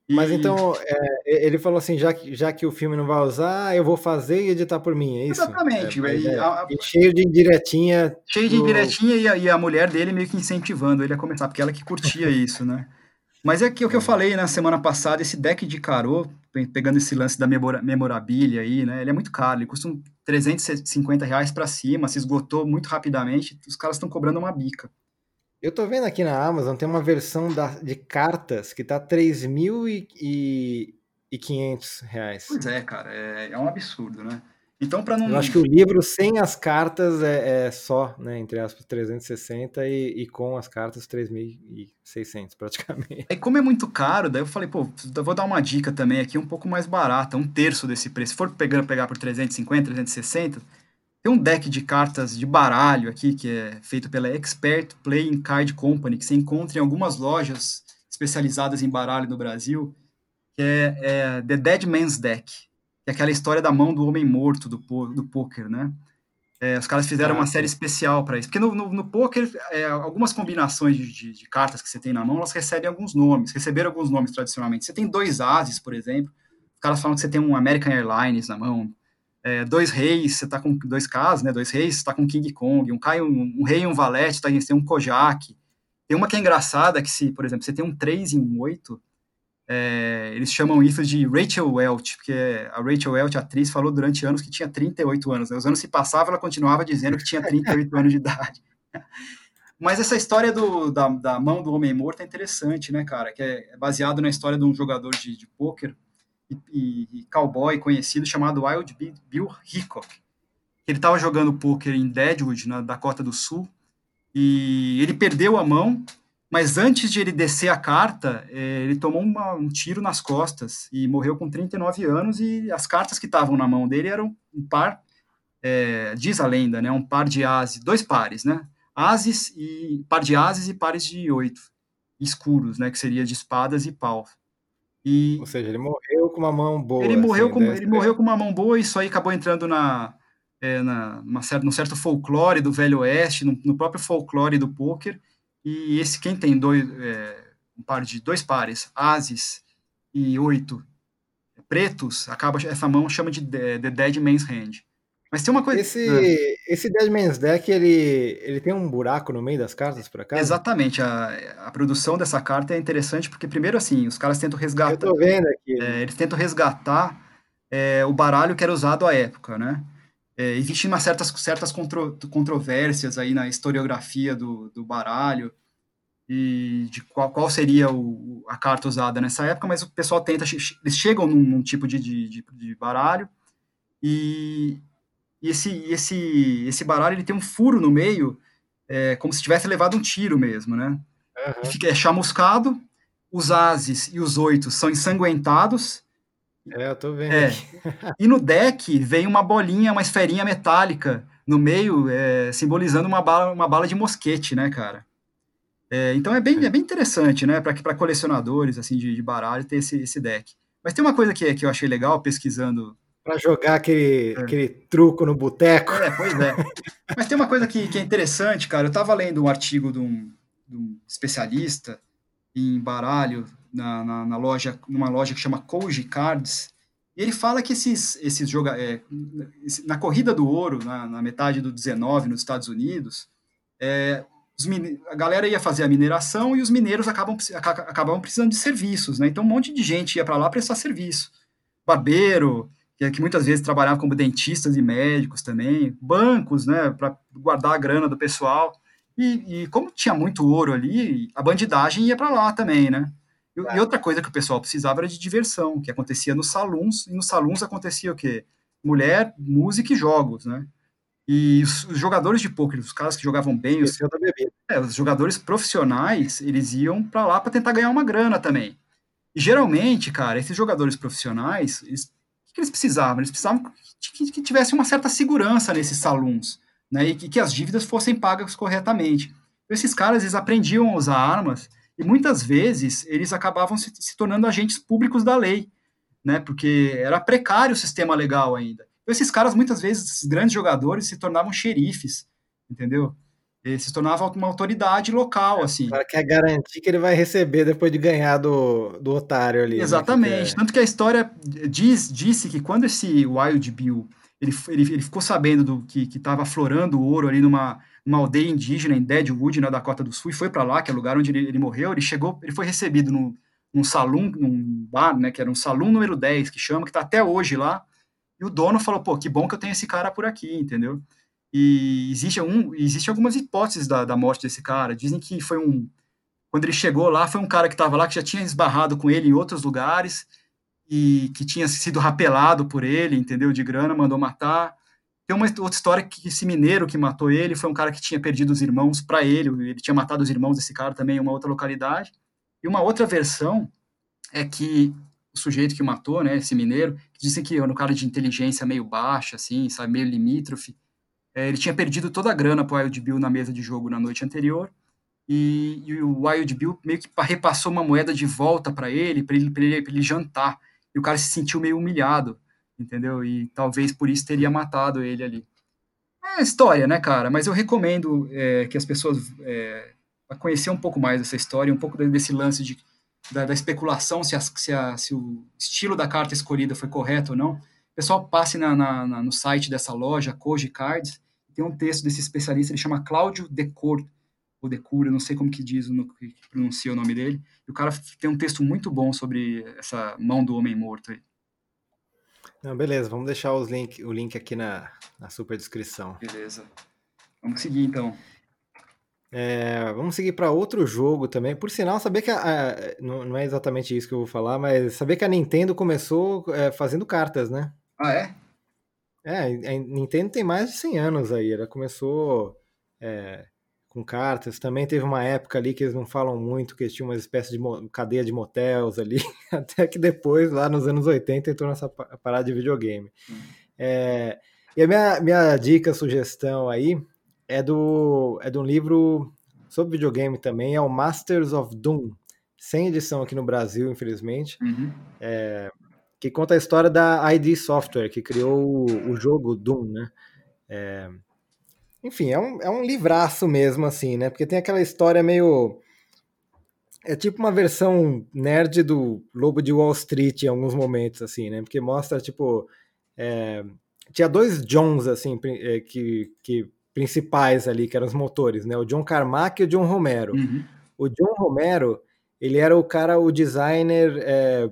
Mas então, é, ele falou assim, já que, já que o filme não vai usar, eu vou fazer e editar por mim, é isso? Exatamente, É, e a- E cheio de indiretinha. Cheio de do- indiretinha e a, e a mulher dele meio que incentivando ele a começar, porque ela que curtia isso, né? Mas é que o que eu falei na semana passada, esse deck de Carô, pe- pegando esse lance da memora- memorabilia aí, né? Ele é muito caro, ele custa um 350 reais pra cima, se esgotou muito rapidamente, os caras estão cobrando uma bica. Eu tô vendo aqui na Amazon, tem uma versão da- de cartas que tá 3.500 reais. Pois é, cara, é, é um absurdo, né? Então, pra não. Eu acho que o livro sem as cartas é, é só, né, entre aspas, 360 e, e com as cartas 3.600 praticamente. Aí, como é muito caro, daí eu falei, pô, eu vou dar uma dica também aqui, um pouco mais barata, um terço desse preço. Se for pegando, pegar por 350, 360, tem um deck de cartas de baralho aqui, que é feito pela Expert Playing Card Company, que você encontra em algumas lojas especializadas em baralho no Brasil, que é, é The Dead Man's Deck, que é aquela história da mão do homem morto do, do poker, né? É, os caras fizeram Ah, uma sim. série especial para isso. Porque no, no, no poker, é, algumas combinações de, de, de cartas que você tem na mão, elas recebem alguns nomes, receberam alguns nomes tradicionalmente. Você tem dois ases, por exemplo, os caras falam que você tem um American Airlines na mão, é, dois reis, você tá com dois casos, né? Dois reis, você tá com King Kong, um, cai, um, um rei e um valete, tá, você tem um Kojak. Tem uma que é engraçada, que se, por exemplo, você tem um 3 e um 8, é, eles chamam isso de Rachel Welch, porque a Rachel Welch, a atriz, falou durante anos que tinha 38 anos. Né? Os anos se passavam, ela continuava dizendo que tinha 38 anos de idade. Mas essa história do, da, da mão do homem morto é interessante, né, cara? Que é, é baseado na história de um jogador de, de pôquer e, e, cowboy conhecido chamado Wild Bill Hickok. Ele estava jogando pôquer em Deadwood, na Dakota do Sul, e ele perdeu a mão, mas antes de ele descer a carta, eh, ele tomou uma, um tiro nas costas e morreu com 39 anos, e as cartas que estavam na mão dele eram um par, eh, diz a lenda, né, um par de ases, dois pares, né, ases e par de ases e pares de oito, escuros, né, que seria de espadas e pau. E Ou seja, ele morreu com uma mão boa. ele morreu, assim, com, ele morreu com uma mão boa e isso aí acabou entrando na, é, na, cer num certo folclore do Velho Oeste, no, no próprio folclore do pôquer. E esse quem tem dois, é, um par de dois pares, ases e oito pretos, acaba essa mão chama de The The Dead Man's Hand. Mas tem uma coisa. Esse, Ah, esse Dead Man's Deck, ele, ele tem um buraco no meio das cartas, por acaso? exatamente, a, a produção dessa carta é interessante porque, primeiro, assim, os caras tentam Eu resgatar. tô vendo aqui. É, eles tentam resgatar é, o baralho que era usado à época, né? É, Existem umas certas, certas contro, controvérsias aí na historiografia do, do baralho e de qual, qual seria o, a carta usada nessa época, mas o pessoal tenta, eles chegam num, num tipo de, de, de, baralho e, e esse, esse, esse baralho ele tem um furo no meio, é, como se tivesse levado um tiro mesmo, né? Uhum. Fica, é chamuscado, os ases e os oitos são ensanguentados, É, eu tô vendo. é. E no deck vem uma bolinha, uma esferinha metálica no meio, é, simbolizando uma bala, uma bala de mosquete, né, cara? É, então é bem, é bem interessante, né, para colecionadores assim de, de, baralho ter esse, esse deck. Mas tem uma coisa que, que eu achei legal pesquisando. Para jogar aquele, é. aquele truco no boteco. É, pois é. Mas tem uma coisa que, que é interessante, cara. Eu estava lendo um artigo de um, de um especialista em baralho na, na, na, loja, numa loja que chama Koji Cards, e ele fala que esses, esses joga, é, na corrida do ouro, na, na, metade do 19 nos Estados Unidos, é, a galera ia fazer a mineração e os mineiros acabam, acabavam precisando de serviços, né? Então um monte de gente ia para lá prestar serviço. Barbeiro, que, que, muitas vezes trabalhava como dentistas e médicos também, bancos, né, para guardar a grana do pessoal. E, e, como tinha muito ouro ali, a bandidagem ia para lá também, né? E, e outra coisa que o pessoal precisava era de diversão, que acontecia nos salões, e nos salões acontecia o quê? Mulher, música e jogos, né? E os, os jogadores de poker, os caras que jogavam bem, os, é, os jogadores profissionais, eles iam para lá para tentar ganhar uma grana também. E geralmente, cara, esses jogadores profissionais, eles, que eles precisavam? Eles precisavam que, que tivesse uma certa segurança nesses salões, né? E que, que as dívidas fossem pagas corretamente. Esses caras, eles aprendiam a usar armas e muitas vezes eles acabavam se, se tornando agentes públicos da lei, né? Porque era precário o sistema legal ainda. Então, esses caras, muitas vezes, esses grandes jogadores, se tornavam xerifes, entendeu? Eles se tornavam uma autoridade local, assim. O cara quer garantir que ele vai receber depois de ganhar do, do otário ali. Exatamente. Né? Que é... Tanto que a história diz, disse que quando esse Wild Bill ele, ele, ele ficou sabendo do que estava aflorando o ouro ali numa, numa aldeia indígena em Deadwood, na Dakota do Sul, e foi para lá, que é o lugar onde ele, ele, morreu. Ele chegou, ele foi recebido no, num salão, num bar, né, que era um salão número 10, que chama, que está até hoje lá, e o dono falou, pô, que bom que eu tenho esse cara por aqui, entendeu? E existe, um, existe algumas hipóteses da, da morte desse cara. Dizem que foi um. Quando ele chegou lá, foi um cara que estava lá que já tinha esbarrado com ele em outros lugares e que tinha sido rapelado por ele, entendeu? De grana, mandou matar. Tem uma outra história que esse mineiro que matou ele foi um cara que tinha perdido os irmãos para ele. Ele tinha matado os irmãos desse cara também em uma outra localidade. E uma outra versão é que o sujeito que matou, né, esse mineiro, dizem que era um cara de inteligência meio baixa, assim, sabe, meio limítrofe. É, ele tinha perdido toda a grana pro Wild Bill na mesa de jogo na noite anterior. E, e o Wild Bill meio que repassou uma moeda de volta para ele, para ele, ele, ele jantar. E o cara se sentiu meio humilhado, entendeu? E talvez por isso teria matado ele ali. É história, né, cara? Mas eu recomendo é, que as pessoas é, conhecer um pouco mais dessa história, um pouco desse lance de da, da especulação se, a, se, a, se, o estilo da carta escolhida foi correto ou não, o pessoal passe na, na, na, no site dessa loja, Koji Cards, tem um texto desse especialista, ele chama Cláudio Decor, ou Decura, não sei como que diz, no, que pronuncia o nome dele, e o cara tem um texto muito bom sobre essa mão do homem morto aí. Não, beleza, vamos deixar os link, o link aqui na, na super descrição. Beleza. Vamos seguir então. É, vamos seguir para outro jogo também. Por sinal, saber que a, a, não, não, é exatamente isso que eu vou falar, mas saber que a Nintendo começou é, fazendo cartas, né? Ah, é? É, a Nintendo tem mais de 100 anos aí. Ela começou é, com cartas. Também teve uma época ali que eles não falam muito, que eles tinham uma espécie de cadeia de motels ali. Até que depois, lá nos anos 80, entrou nessa parada de videogame. Hum. É, e a minha, minha dica, sugestão aí é do é de um livro sobre videogame também, é o Masters of Doom, sem edição aqui no Brasil, infelizmente, uhum. é, que conta a história da ID Software, que criou o, o jogo Doom, né? É, enfim, é um, é um livraço mesmo, assim, né? Porque tem aquela história meio... É tipo uma versão nerd do Lobo de Wall Street em alguns momentos, assim, né? Porque mostra, tipo... É, tinha dois Johns, assim, é, que, que principais ali, que eram os motores, né? O John Carmack e o John Romero. Uhum. O John Romero, ele era o cara, o designer é,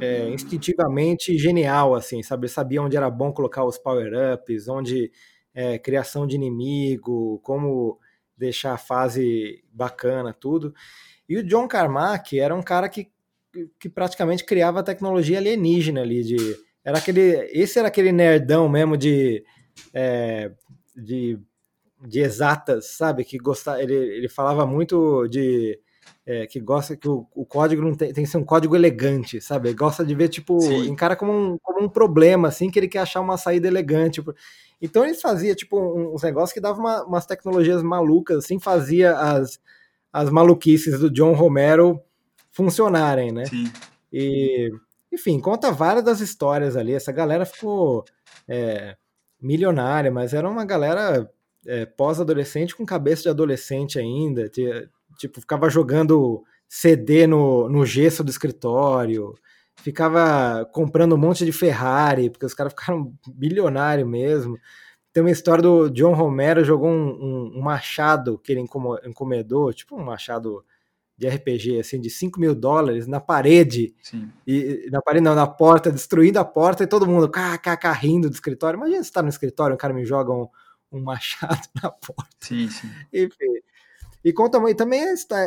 é, instintivamente genial, assim, sabe? Ele sabia onde era bom colocar os power-ups, onde é, criação de inimigo, como deixar a fase bacana, tudo. E o John Carmack era um cara que, que praticamente criava tecnologia alienígena ali, de... Era aquele, esse era aquele nerdão mesmo de, é, de de exatas, sabe? Que gosta, ele, ele falava muito de é, que gosta que o, o código não tem, tem, que ser um código elegante, sabe? Ele gosta de ver, tipo, Sim. encara como um, como um problema, assim, que ele quer achar uma saída elegante. Então eles faziam, tipo, uns negócios que davam uma, umas tecnologias malucas, assim, fazia as, as maluquices do John Romero funcionarem, né? Sim. E, enfim, conta várias das histórias ali. Essa galera ficou é, milionária, mas era uma galera é, pós-adolescente com cabeça de adolescente ainda, tipo, ficava jogando CD no, no gesso do escritório, ficava comprando um monte de Ferrari, porque os caras ficaram bilionários mesmo. Tem uma história do John Romero, jogou um, um, um machado que ele encomendou, tipo um machado de RPG, assim, de 5 mil dólares na parede. Sim. E, na parede, não, na porta, destruindo a porta e todo mundo kkk rindo do escritório. Imagina você tá no escritório, o cara me joga um, um machado na porta. Sim, sim. Enfim. E conta e também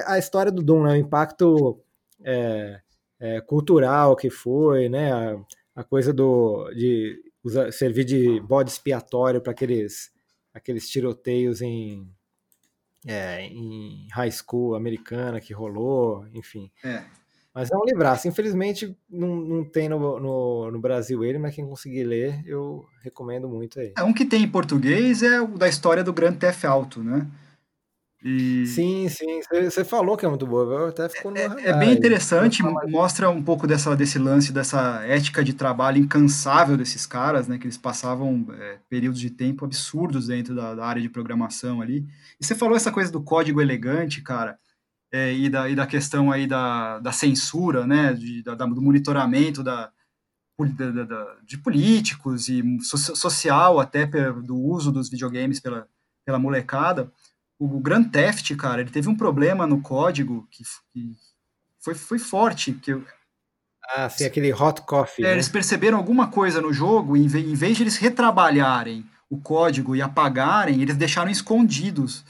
a história do Doom, né? O impacto é, é, cultural que foi, né? A, a coisa do de usar, servir de bode expiatório para aqueles aqueles tiroteios em é, em high school americana que rolou, enfim. É. Mas é um livraço. Infelizmente não, não tem no, no, no, Brasil ele, mas quem conseguir ler, eu recomendo muito aí. É, um que tem em português é o da história do Grand Theft Auto, né? E... Sim, sim. Você falou que é muito boa, até ficou no é, é bem interessante, mostra um pouco dessa, desse lance, dessa ética de trabalho incansável desses caras, né? Que eles passavam é, períodos de tempo absurdos dentro da, da, área de programação ali. E você falou essa coisa do código elegante, cara, é, e, da, e da questão aí da, da censura, né? De, da, do monitoramento da, de políticos e so, social até do uso dos videogames pela, pela molecada o Grand Theft, cara, ele teve um problema no código que, que foi, foi forte. Que, ah, sim, aquele hot coffee. É, né? Eles perceberam alguma coisa no jogo, e em vez de eles retrabalharem o código e apagarem, eles deixaram escondidos,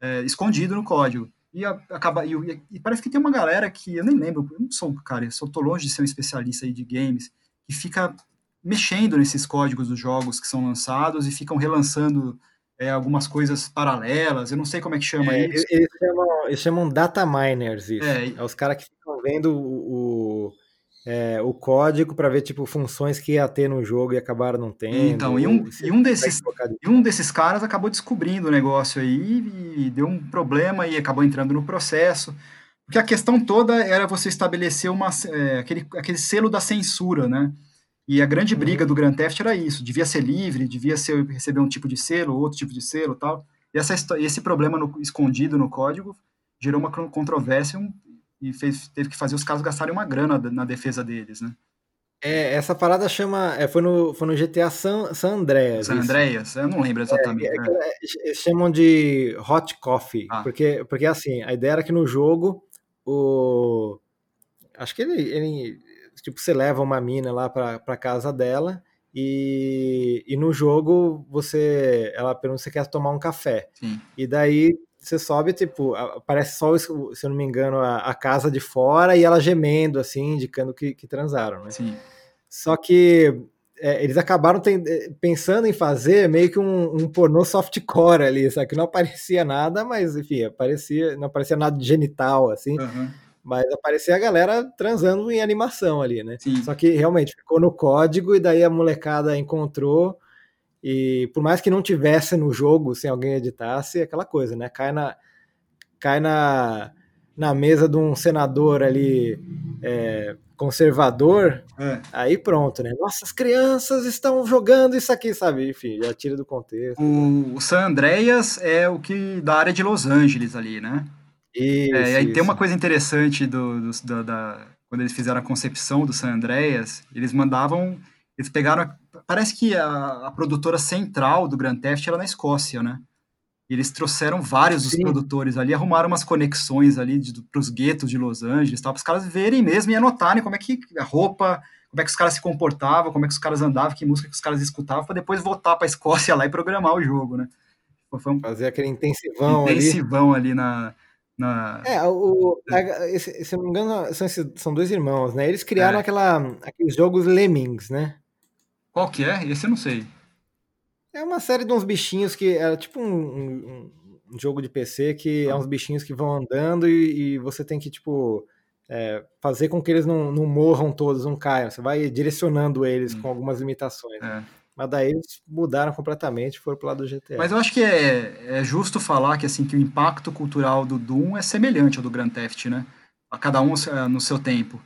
é, escondido no código. E, acaba, e, e, parece que tem uma galera que, eu nem lembro, eu não sou, cara, eu sou, tô longe de ser um especialista aí de games, que fica mexendo nesses códigos dos jogos que são lançados e ficam relançando é, algumas coisas paralelas, eu não sei como é que chama é, isso. Eles chamam, eles chamam data miners isso. É, é os caras que ficam vendo o, o, é, o código para ver tipo funções que ia ter no jogo e acabaram não tendo. Então, e um, e um, desses, e um desses caras acabou descobrindo o negócio aí e deu um problema e acabou entrando no processo. Porque a questão toda era você estabelecer uma, é, aquele, aquele selo da censura, né? E a grande uhum. briga do Grand Theft era isso, devia ser livre, devia ser, receber um tipo de selo, outro tipo de selo tal. E essa, esse problema no, escondido no código gerou uma controvérsia e fez, teve que fazer os caras gastarem uma grana na defesa deles, né? É, essa parada chama. É, foi, no, foi no GTA San, San Andreas. San Andreas? Eu não lembro exatamente. É, é, é. chamam de hot coffee. Ah. Porque, porque assim, a ideia era que no jogo o. Acho que ele, ele tipo, você leva uma mina lá para casa dela e, e no jogo você ela pergunta se você quer tomar um café. Sim. E daí você sobe, tipo, aparece só, se eu não me engano, a, a casa de fora e ela gemendo, assim, indicando que, que transaram, né? Sim. Só que é, eles acabaram tem, é, pensando em fazer meio que um, um pornô softcore ali, sabe? Que não aparecia nada, mas, enfim, aparecia, não aparecia nada de genital, assim. Uhum. Mas aparecia a galera transando em animação ali, né? Sim. Só que realmente ficou no código e daí a molecada encontrou. E por mais que não tivesse no jogo, sem alguém editasse, é aquela coisa, né? Cai na, cai na, na mesa de um senador ali é, conservador, é. aí pronto, né? Nossas crianças estão jogando isso aqui, sabe? Enfim, já tira do contexto. O, o San Andreas é o que da área de Los Angeles ali, né? Isso, é, e aí isso. tem uma coisa interessante do, do, do, da, quando eles fizeram a concepção do San Andreas, eles mandavam, eles pegaram, parece que a, a produtora central do Grand Theft era na Escócia, né? E eles trouxeram vários dos produtores ali, arrumaram umas conexões ali para os guetos de Los Angeles, para os caras verem mesmo e anotarem como é que a roupa, como é que os caras se comportavam, como é que os caras andavam, que música que os caras escutavam, para depois voltar para a Escócia lá e programar o jogo, né? Foi um... Fazer aquele intensivão, intensivão ali, ali na, na... É, o, a, esse, se não me engano, são, são dois irmãos, né? Eles criaram é. aquela, aqueles jogos Lemmings, né? Qual que é? Esse eu não sei. É uma série de uns bichinhos que era tipo um, um, jogo de PC que ah. é uns bichinhos que vão andando e, e você tem que, tipo, é, fazer com que eles não, não morram todos, não caiam. Você vai direcionando eles hum. com algumas limitações. É. Mas daí eles mudaram completamente e foram pro lado do GTA. Mas eu acho que é, é justo falar que assim que o impacto cultural do Doom é semelhante ao do Grand Theft, né? A cada um no seu tempo.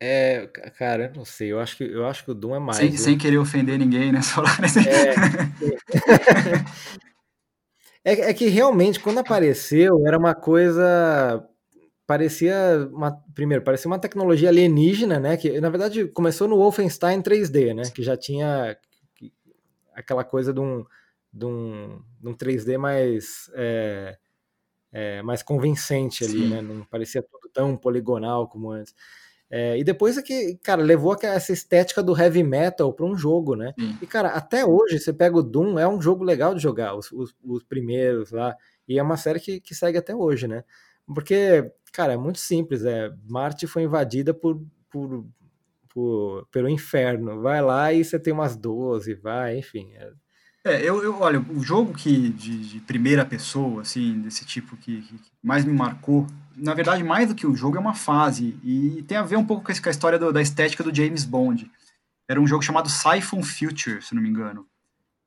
É, cara, eu não sei. Eu acho que, eu acho que o Doom é mais. Sem, sem querer ofender ninguém, né? Falar assim. é, é, é que realmente, quando apareceu, era uma coisa parecia uma, primeiro, parecia uma tecnologia alienígena, né, que na verdade começou no Wolfenstein 3D, né, que já tinha aquela coisa de um, de um, de um 3D mais é, é, mais convincente ali, Sim. né, não parecia tudo tão poligonal como antes. É, e depois é que, cara, levou essa estética do heavy metal para um jogo, né? Sim. E, cara, até hoje, você pega o Doom, é um jogo legal de jogar, os, os, os primeiros lá, e é uma série que, que segue até hoje, né? Porque, cara, é muito simples. É, Marte foi invadida por, por, por- pelo inferno. Vai lá e você tem umas 12, vai, enfim. é- É, eu, eu olha, o jogo que de, de primeira pessoa, assim, desse tipo que, que mais me marcou, na verdade, mais do que o jogo é uma fase e tem a ver um pouco com a história do- da estética do James Bond. Era um jogo chamado Siphon Future, se não me engano.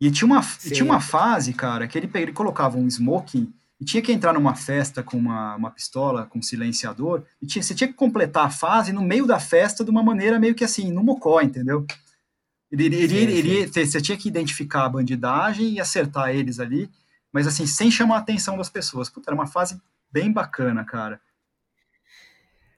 E tinha uma, Sim. tinha uma fase, cara, que ele, ele colocava um smoking e tinha que entrar numa festa com uma, uma pistola, com um silenciador, e tinha, você tinha que completar a fase no meio da festa de uma maneira meio que assim, no mocó, entendeu? Ele, ele, Sim, ele, sim. você tinha que identificar a bandidagem e acertar eles ali, mas assim, sem chamar a atenção das pessoas. Puta, era uma fase bem bacana, cara.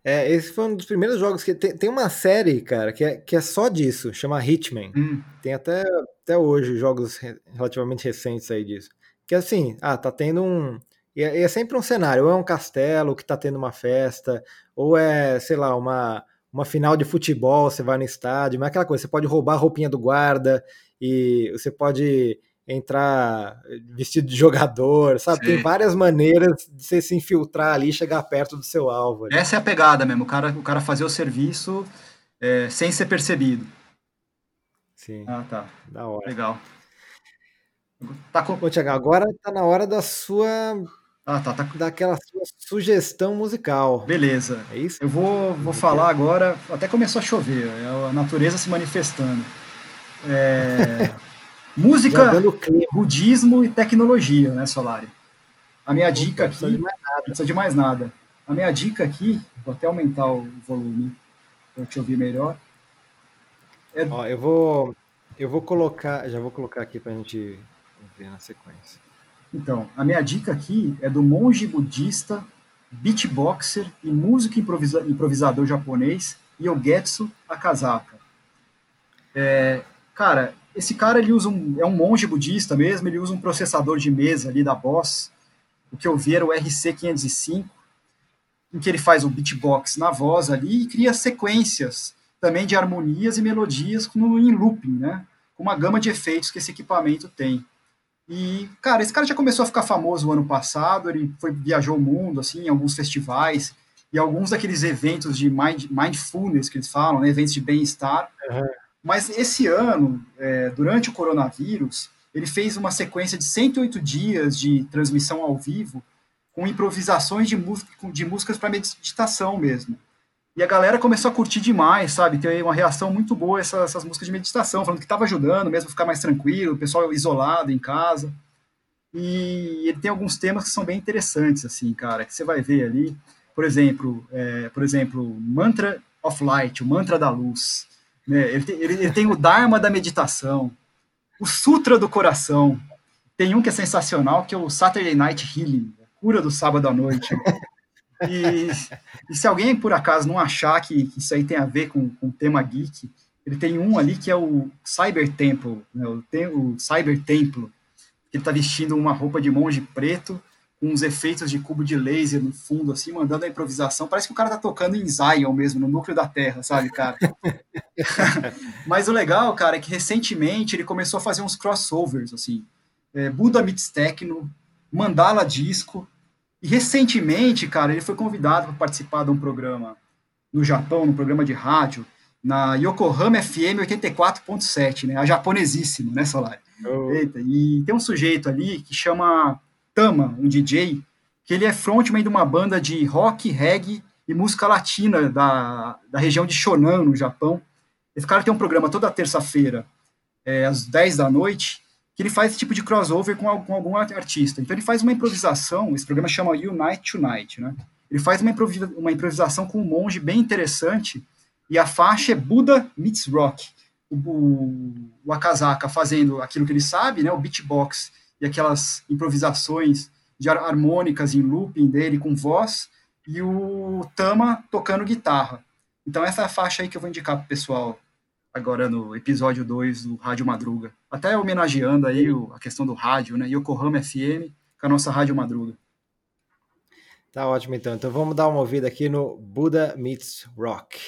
É, esse foi um dos primeiros jogos que tem, tem uma série, cara, que é, que é só disso, chama Hitman. Hum, Tem até, até hoje jogos re- relativamente recentes aí disso. Que assim, ah, tá tendo um. E é, e é sempre um cenário, ou é um castelo que tá tendo uma festa, ou é, sei lá, uma, uma final de futebol, você vai no estádio, mas é aquela coisa, você pode roubar a roupinha do guarda, e você pode entrar vestido de jogador, sabe? Sim. Tem várias maneiras de você se infiltrar ali e chegar perto do seu alvo. ali. essa é a pegada mesmo, o cara, o cara fazer o serviço é, sem ser percebido. Sim, Ah, tá. da hora. Legal. Tá com... Bom, Tiago, agora tá na hora da sua Ah, tá, tá. daquela sua sugestão musical. Beleza. É isso? Eu vou, vou falar agora. Até começou a chover, é a natureza se manifestando. É, música, budismo e tecnologia, né, Solari? A minha dica aqui. Não precisa de mais nada. A minha dica aqui, vou até aumentar o volume para te ouvir melhor. Ó, eu vou eu vou colocar, já vou colocar aqui pra gente ver na sequência. Então, a minha dica aqui é do monge budista, beatboxer e músico improvisa- improvisador japonês Yogetsu Akazaka. É, cara, esse cara ele usa um, é um monge budista mesmo, ele usa um processador de mesa ali da Boss, o que eu vi era o RC505, em que ele faz o beatbox na voz ali e cria sequências também de harmonias e melodias no, em looping, né? Com uma gama de efeitos que esse equipamento tem. E, cara, esse cara já começou a ficar famoso o ano passado, ele foi, viajou o mundo, assim, em alguns festivais, e alguns daqueles eventos de mind, mindfulness que eles falam, né, eventos de bem-estar. Mas esse ano, é, durante o coronavírus, ele fez uma sequência de 108 dias de transmissão ao vivo, com improvisações de, música, de músicas para meditação mesmo. E a galera começou a curtir demais, sabe? Tem uma reação muito boa essa, essas músicas de meditação, falando que estava ajudando mesmo a ficar mais tranquilo, o pessoal isolado em casa. E ele tem alguns temas que são bem interessantes, assim, cara, que você vai ver ali. Por exemplo, é, por exemplo, Mantra of Light, o mantra da luz. Né? Ele, tem, ele, ele tem o Dharma da meditação, o Sutra do coração. Tem um que é sensacional, que é o Saturday Night Healing, a cura do sábado à noite. E, e, se alguém por acaso não achar que, que, isso aí tem a ver com, com o tema geek, ele tem um ali que é o Cyber Temple, né, o, o Cyber Templo, que ele está vestindo uma roupa de monge preto, com uns efeitos de cubo de laser no fundo, assim, mandando a improvisação. Parece que o cara tá tocando em Zion mesmo, no núcleo da Terra, sabe, cara? Mas o legal, cara, é que recentemente ele começou a fazer uns crossovers, assim. É, Buda Meets Techno, Mandala Disco, e recentemente, cara, ele foi convidado para participar de um programa no Japão, num programa de rádio, na Yokohama FM 84.7, né? A japonesíssima, né, Solari? Oh. Eita, e tem um sujeito ali que chama Tama, um DJ, que ele é frontman de uma banda de rock, reggae e música latina da, da região de Shonan, no Japão. Esse cara tem um programa toda terça-feira, é, às 10 da noite, que ele faz esse tipo de crossover com, com algum artista. Então ele faz uma improvisação, esse programa chama Unite Tonight, né? Ele faz uma, improvisa, uma improvisação com um monge bem interessante, e a faixa é Buda Meets Rock. O, o, o Akazaka fazendo aquilo que ele sabe, né, o beatbox, e aquelas improvisações de harmônicas em looping dele com voz, e o Tama tocando guitarra. Então essa é a faixa aí que eu vou indicar pro pessoal agora no episódio 2 do Rádio Madruga. Até homenageando aí a questão do rádio, né? Yokohama FM com a nossa Rádio Madruga. Tá ótimo então. Então vamos dar uma ouvida aqui no Buddha Meets Rock.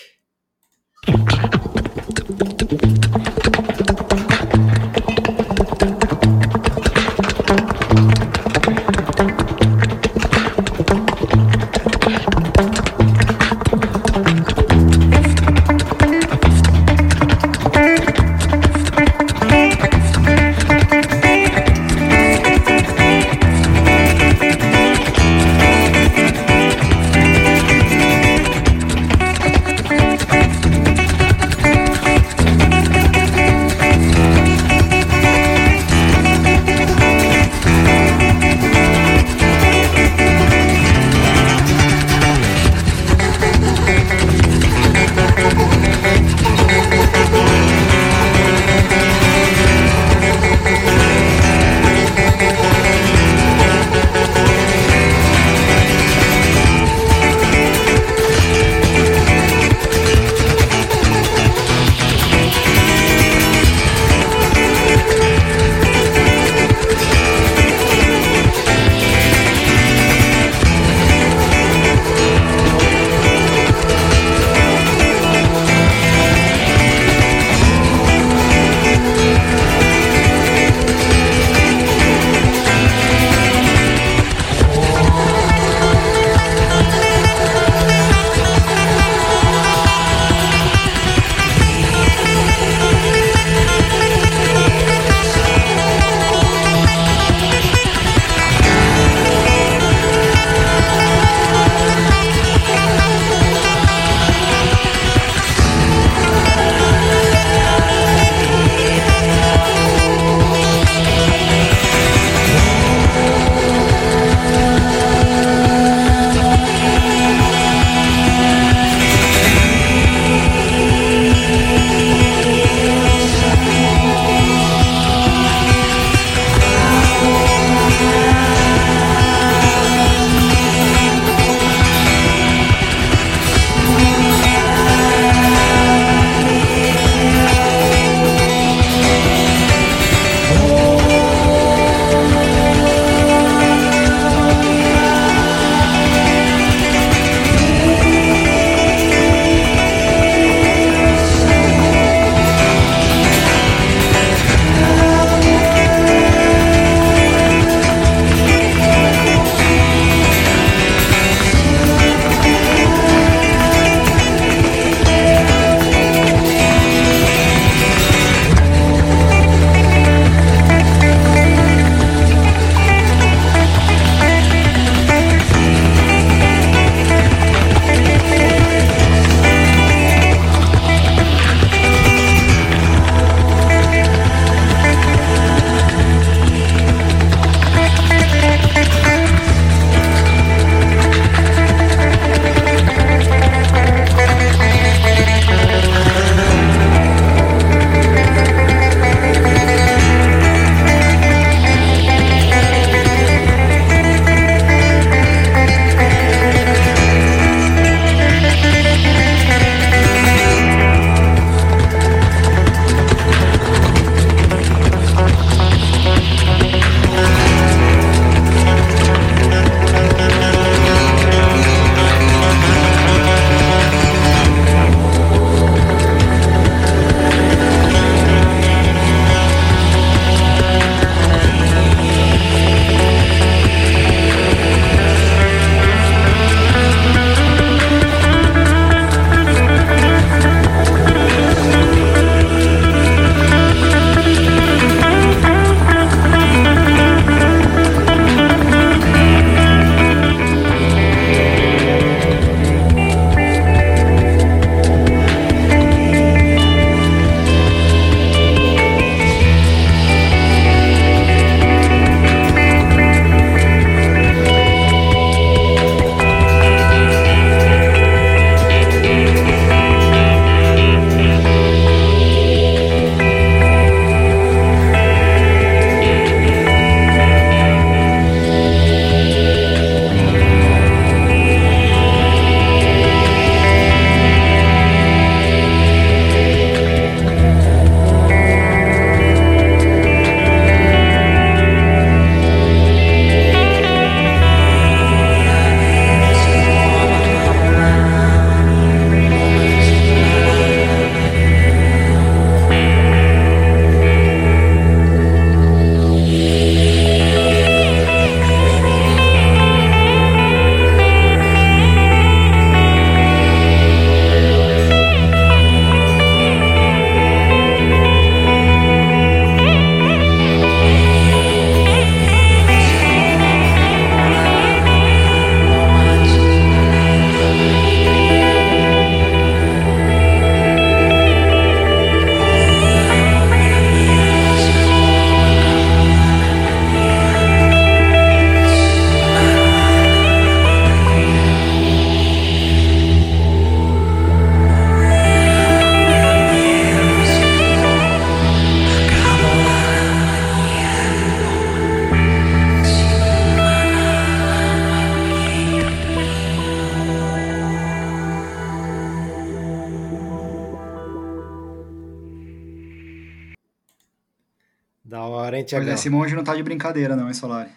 Pois Tiagão? é, esse monge não tá de brincadeira, não, hein, Solari?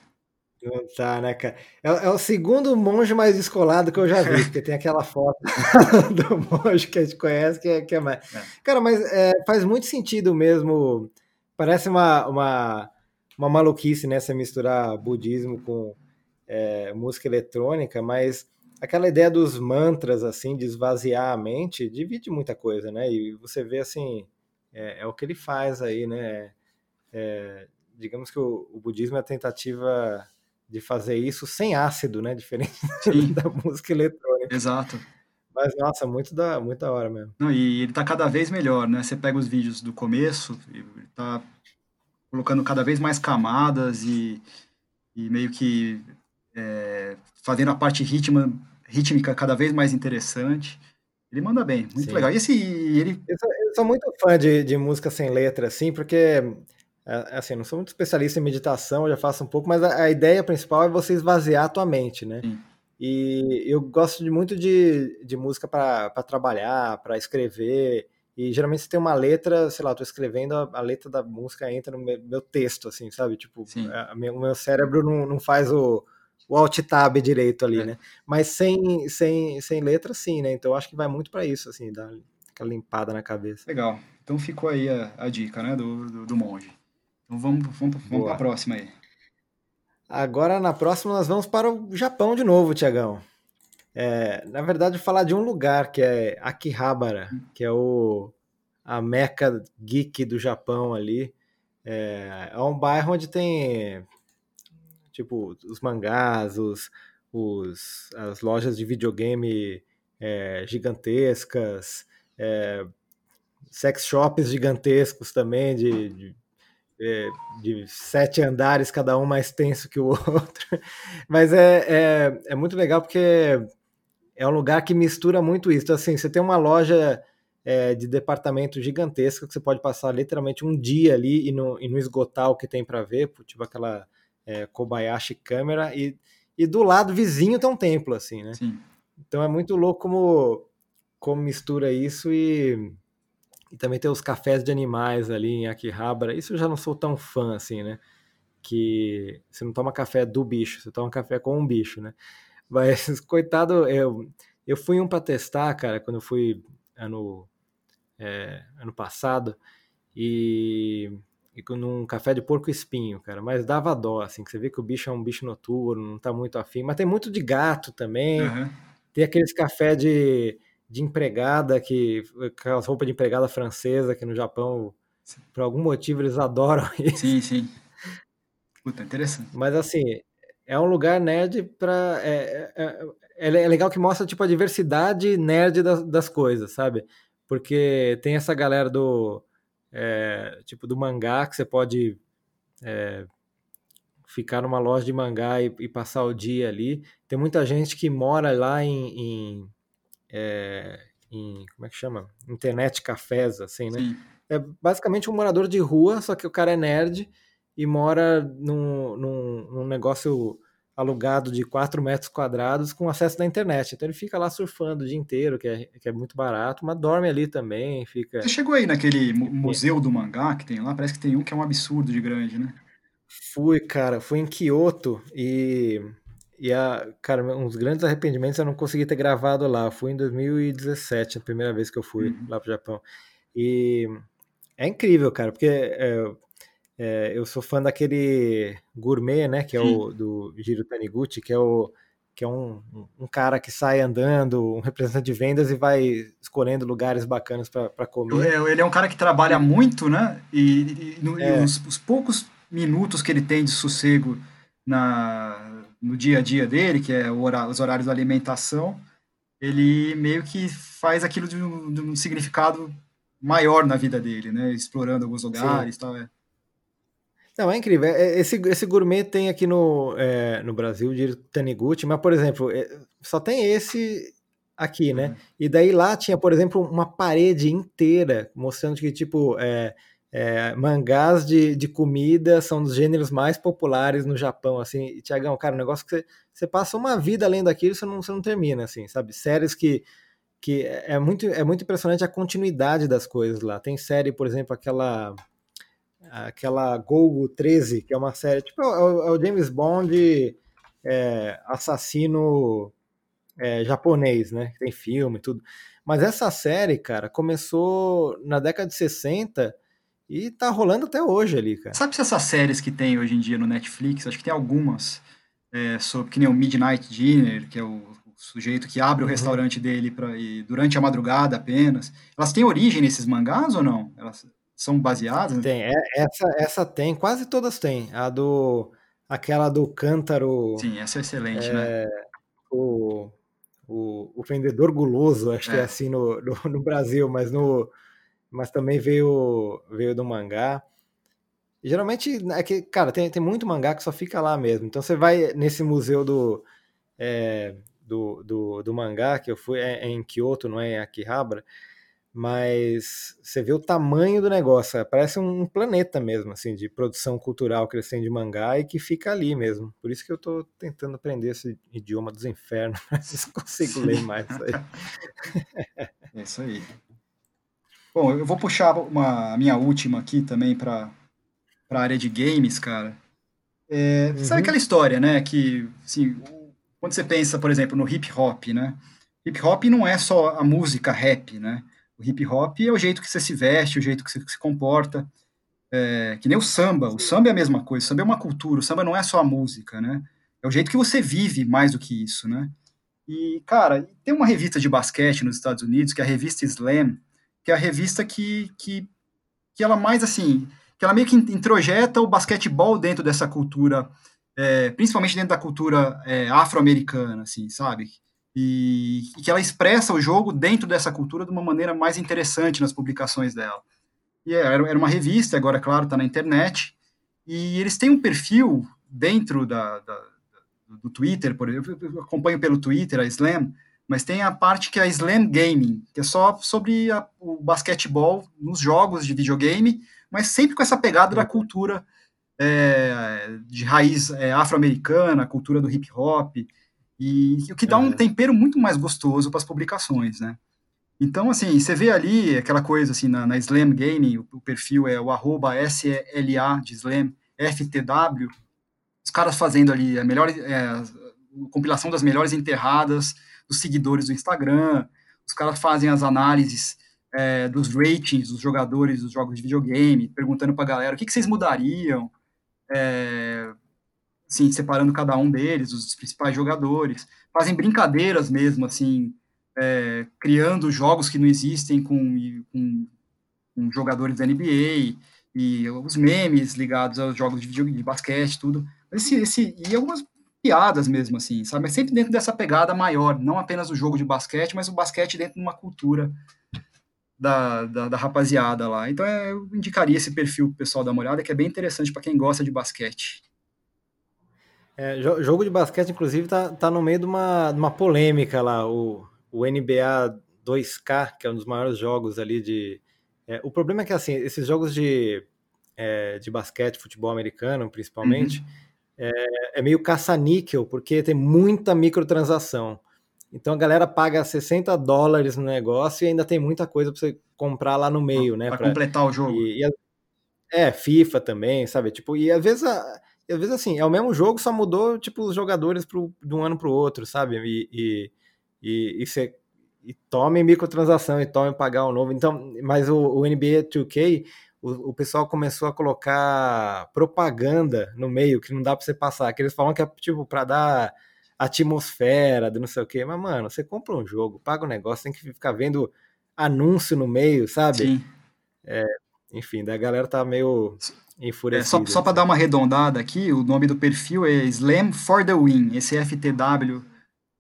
Não tá, né, cara? É, é o segundo monge mais descolado que eu já vi, porque tem aquela foto do monge que a gente conhece que é, que é mais. É. Cara, mas é, faz muito sentido mesmo. Parece uma, uma, uma maluquice, né? Você misturar budismo com é, música eletrônica, mas aquela ideia dos mantras, assim, de esvaziar a mente, divide muita coisa, né? E você vê, assim, é, é o que ele faz aí, né? É, digamos que o, o budismo é a tentativa de fazer isso sem ácido, né? Diferente Sim, da música eletrônica. exato. Mas, nossa, muito da, muito da hora mesmo. Não, e ele tá cada vez melhor, né? Você pega os vídeos do começo, ele tá colocando cada vez mais camadas e, e meio que é, fazendo a parte ritma, rítmica cada vez mais interessante. Ele manda bem, muito Sim. legal. E esse, ele, Eu sou, eu sou muito fã de, de música sem letra, assim, porque, assim, não sou muito especialista em meditação, eu já faço um pouco, mas a, a ideia principal é você esvaziar a tua mente, né? Sim. E eu gosto de, muito de, de música para trabalhar, para escrever, e geralmente você tem uma letra, sei lá, eu tô escrevendo, a, a letra da música entra no meu, meu texto, assim, sabe? Tipo, a- a o meu cérebro não, não faz o, o alt tab direito ali, É. né? Mas sem, sem, sem letra, sim, né? Então eu acho que vai muito para isso, assim, dar aquela limpada na cabeça. legal. Então ficou aí a, a dica, né, do, do, do monge. Então vamos, vamos, vamos para a próxima aí. Agora, na próxima, nós vamos para o Japão de novo, Tiagão. É, na verdade, falar de um lugar que é Akihabara, que é o, a meca geek do Japão ali. É, é um bairro onde tem, tipo, os mangás, os, os, as lojas de videogame é, gigantescas, é, sex shops gigantescos também, de, de é, de sete andares, cada um mais tenso que o outro. Mas é, é, é muito legal porque é um lugar que mistura muito isso. Então, assim, você tem uma loja é, de departamento gigantesca que você pode passar literalmente um dia ali e não, e não esgotar o que tem para ver, tipo aquela é, Kobayashi câmera, e, e do lado vizinho tem um templo, assim, né? Sim. Então é muito louco como, como mistura isso e, e também tem os cafés de animais ali em Akihabara. Isso eu já não sou tão fã assim, né? Que você não toma café do bicho, você toma café com um bicho, né? Mas, coitado, eu, eu fui um para testar, cara, quando eu fui ano, é, ano passado, e, e num café de porco espinho, cara, mas dava dó, assim, que você vê que o bicho é um bicho noturno, não tá muito afim, mas tem muito de gato também, Aham. tem aqueles café de, de empregada, que aquelas roupas de empregada francesa, que no Japão, por algum motivo, eles adoram isso. Sim, sim. Puta, interessante. Mas assim, é um lugar nerd pra. É, é, é- é legal que mostra tipo, a diversidade nerd das, das coisas, sabe? Porque tem essa galera do. é, tipo, do mangá, que você pode é, ficar numa loja de mangá e, e passar o dia ali. Tem muita gente que mora lá em. em, é, em- como é que chama? Internet cafés, assim, né? Sim. é basicamente um morador de rua, só que o cara é nerd e mora num, num, num negócio alugado de 4 metros quadrados com acesso da internet. Então ele fica lá surfando o dia inteiro, que é, que é muito barato, mas dorme ali também, fica. Você chegou aí naquele mu- museu do mangá que tem lá? Parece que tem um que é um absurdo de grande, né? Fui, cara, fui em Kyoto e, e a, cara, um dos grandes arrependimentos é eu não consegui ter gravado lá. Fui em 2017, a primeira vez que eu fui Uhum. lá pro Japão. E é incrível, cara, porque é, é, eu sou fã daquele gourmet, né, que é o do Jiro Taniguchi, que é o que é um, um cara que sai andando, um representante de vendas e vai escolhendo lugares bacanas para comer. É, Ele é um cara que trabalha muito, né? E, e e É. os, os poucos minutos que ele tem de sossego na, no dia a dia dele, que é o hora- os horários da alimentação, ele meio que faz aquilo de um, de um significado maior na vida dele, né? Explorando alguns lugares e tal. É. Não, é incrível. É- é- Esse, esse gourmet tem aqui no, é, no Brasil, de Taniguchi, mas, por exemplo, é, só tem esse aqui, né? Uhum. E daí lá tinha, por exemplo, uma parede inteira mostrando que, tipo, é, é, mangás de, de comida são dos gêneros mais populares no Japão, assim. Tiagão, cara, um negócio que você, você passa uma vida além daquilo e você não, você não termina, assim, sabe? Séries que, que é, muito, é muito impressionante a continuidade das coisas lá. Tem série, por exemplo, aquela aquela Golgo 13, que é uma série, tipo, é o, é o James Bond é, assassino é, japonês, né? Tem filme e tudo. Mas essa série, cara, começou na década de 60 e tá rolando até hoje ali, cara. Sabe se essas séries que tem hoje em dia no Netflix, acho que tem algumas, é, sobre, que nem o Midnight Dinner, que é o, o sujeito que abre o Uhum. restaurante dele pra, ir durante a madrugada apenas. Elas têm origem nesses mangás ou não? Elas são baseadas? Tem, é, essa, essa tem, quase todas têm. A do. Aquela do cântaro, Sim, essa é excelente, É. né? o, o, o vendedor guloso, acho que é É. assim no, no, no Brasil, mas no. Mas também veio, veio do mangá. Geralmente, é que, cara, tem, tem muito mangá que só fica lá mesmo. Então você vai nesse museu do, é, do, do, do mangá, que eu fui, é, é em Kyoto, não é em Akihabara, mas você vê o tamanho do negócio, parece um planeta mesmo, assim, de produção cultural têm de mangá e que fica ali mesmo. Por isso que eu tô tentando aprender esse idioma dos infernos, mas não consigo ler mais aí. É isso aí. Bom, eu vou puxar uma, a minha última aqui também para a área de games, cara. É, Sabe Uhum. aquela história, né? Que, assim, quando você pensa, por exemplo, no hip hop, né? Hip hop não é só a música rap, né? O hip hop é o jeito que você se veste, o jeito que você se comporta. É, que nem o samba. O samba é a mesma coisa. O samba é uma cultura. O samba não é só a música, né? É o jeito que você vive mais do que isso, né? E, cara, tem uma revista de basquete nos Estados Unidos, que é a revista Slam, que é a revista que, que, que ela mais, assim, que ela meio que introjeta o basquetebol dentro dessa cultura, é, principalmente dentro da cultura é, afro-americana, assim, sabe? E, e que ela expressa o jogo dentro dessa cultura de uma maneira mais interessante nas publicações dela. E é, era, uma revista, agora, claro, está na internet, e eles têm um perfil dentro da, da do Twitter, por exemplo, eu acompanho pelo Twitter a Slam, mas tem a parte que é Slam Gaming, que é só sobre a, o basquetebol nos jogos de videogame, mas sempre com essa pegada da cultura é, de raiz é, afro-americana, a cultura do hip hop, e o que dá um Uhum. tempero muito mais gostoso para as publicações, né? Então, assim, você vê ali aquela coisa, assim, na, na Slam Gaming, o, o perfil é o arroba SLA de Slam, FTW, os caras fazendo ali a melhor é, a compilação das melhores enterradas dos seguidores do Instagram, os caras fazem as análises é, dos ratings dos jogadores dos jogos de videogame, perguntando pra galera o que, que vocês mudariam, é, assim, separando cada um deles, os principais jogadores, fazem brincadeiras mesmo, assim, é, criando jogos que não existem com, com, com jogadores da NBA, e os memes ligados aos jogos de, de basquete, tudo. Esse, esse, e algumas piadas mesmo, assim, sabe? Mas sempre dentro dessa pegada maior, não apenas o jogo de basquete, mas o basquete dentro de uma cultura da, da, da rapaziada lá. Então é, eu indicaria esse perfil pro pessoal dar uma olhada, que é bem interessante para quem gosta de basquete. É, jo- jogo de basquete, inclusive, tá, tá no meio de uma, de uma polêmica lá, o, o NBA 2K, que é um dos maiores jogos ali de. é, o problema é que assim, esses jogos de, é, de basquete, futebol americano, principalmente, é, é meio caça-níquel, porque tem muita microtransação. Então a galera paga 60 dólares no negócio e ainda tem muita coisa para você comprar lá no meio, né? Para pra- completar o jogo. e, e a- é, FIFA também, sabe? Tipo, e às vezes, a- às vezes assim, é o mesmo jogo, só mudou, tipo, os jogadores pro, de um ano pro outro, sabe? E, e, e, e, você, e tome microtransação e tome pagar o novo. Então, mas o, o NBA 2K, o, o pessoal começou a colocar propaganda no meio que não dá pra você passar, que eles falam que é tipo pra dar atmosfera, de não sei o quê. Mas, mano, você compra um jogo, paga o negócio, tem que ficar vendo anúncio no meio, sabe? Sim. Enfim, da galera tá meio É, enfurecida. só só para dar uma arredondada aqui, o nome do perfil é Slam for the Win. Esse FTW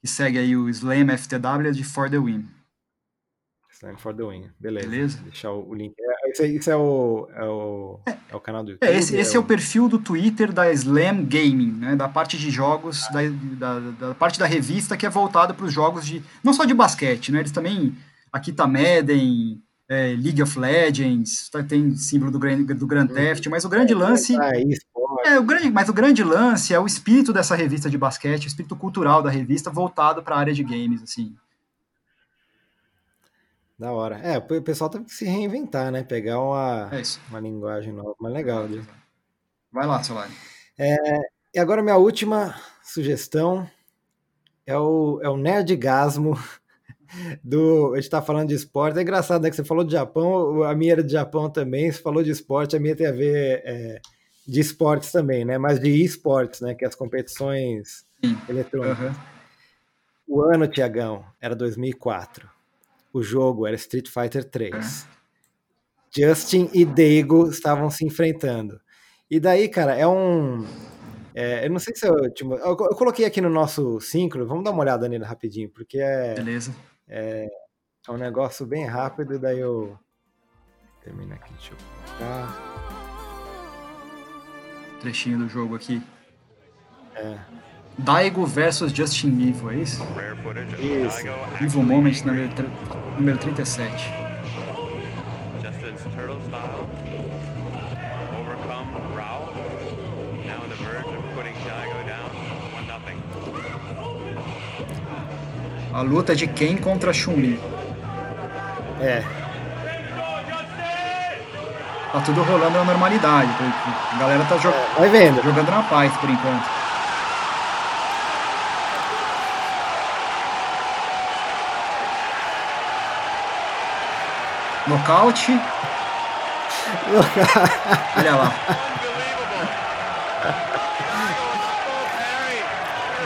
que segue aí o Slam FTW é de For the Win. Slam for the win. Beleza. Beleza. Deixar o, o link. É, esse, esse é o, é o, é o canal do YouTube. É, esse, esse é o perfil do Twitter da Slam Gaming, né, da parte de jogos, da, da, da parte da revista que é voltada para os jogos de, não só de basquete, né, eles também, aqui tá Madden, é, League of Legends, tá- tem símbolo do, Grand- do Grand Theft, mas o grande lance, Ah, esporte. é, o grande, mas o grande lance é o espírito dessa revista de basquete, o espírito cultural da revista voltado para a área de games, assim. Da hora. É, o pessoal teve que se reinventar, né? Pegar uma, É uma linguagem nova, mas legal. Né? Vai lá, Solari. E agora minha última sugestão é o, é o Nerdgasmo do. A gente tá falando de esporte. É engraçado, né? Que você falou de Japão, a minha era de Japão também. Você falou de esporte, a minha tem a ver é, de esportes também, né? Mas de esportes, né? Que é as competições eletrônicas. Aham. O ano, Tiagão, era 2004. O jogo era Street Fighter 3. Justin e Daigo estavam se enfrentando. E daí, cara, é um. é, eu não sei se eu, tipo, eu. eu coloquei aqui no nosso síncro, vamos dar uma olhada nele rapidinho, porque é, Beleza. é um negócio bem rápido, daí eu. Termina aqui, deixa eu colocar. Trechinho do jogo aqui. É. Daigo versus Justin Evo, é isso? Isso. Evo Moment número, número 37. Justin's turtle style. Overcome Rao. Now on the verge of putting Daigo down. One nothing. A luta de Ken contra Chun-Li. É, Tá tudo rolando na normalidade. A galera tá jo- vendo. jogando na paz por enquanto. Nocaute. Olha lá.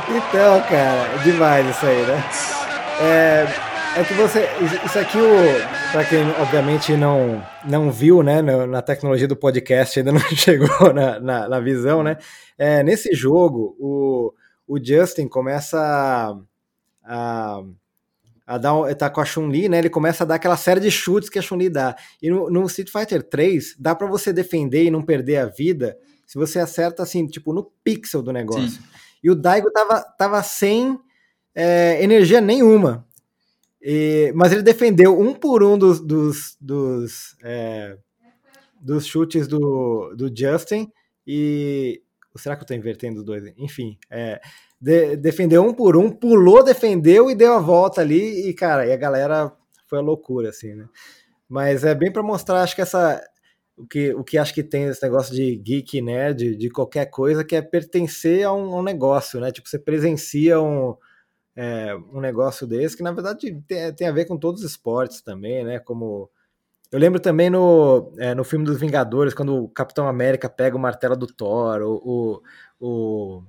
Então, cara, demais isso aí, né? É, é que você. Isso aqui, o, pra quem obviamente não, não viu, né, na tecnologia do podcast, ainda não chegou na, na, na visão, né? É, nesse jogo, o, o Justin começa a. a a dar um, tá com a Chun-Li, né? Ele começa a dar aquela série de chutes que a Chun-Li dá. E no, no Street Fighter 3, dá pra você defender e não perder a vida se você acerta assim, tipo, no pixel do negócio. Sim. E o Daigo tava, tava sem é, energia nenhuma. E- mas ele defendeu um por um dos, dos, dos, é, dos chutes do, do Justin. E. Será que eu tô invertendo os dois? Enfim. é, de- defendeu um por um, pulou, defendeu e deu a volta ali. E, cara, e a galera foi a loucura, assim, né? Mas é bem para mostrar, acho que essa. O que, o que acho que tem esse negócio de geek e nerd, de qualquer coisa, que é pertencer a um, um negócio, né? Tipo, você presencia um, é, um negócio desse, que na verdade tem, tem a ver com todos os esportes também, né? Como. Eu lembro também no, é, no filme dos Vingadores, quando o Capitão América pega o martelo do Thor, o, o, o,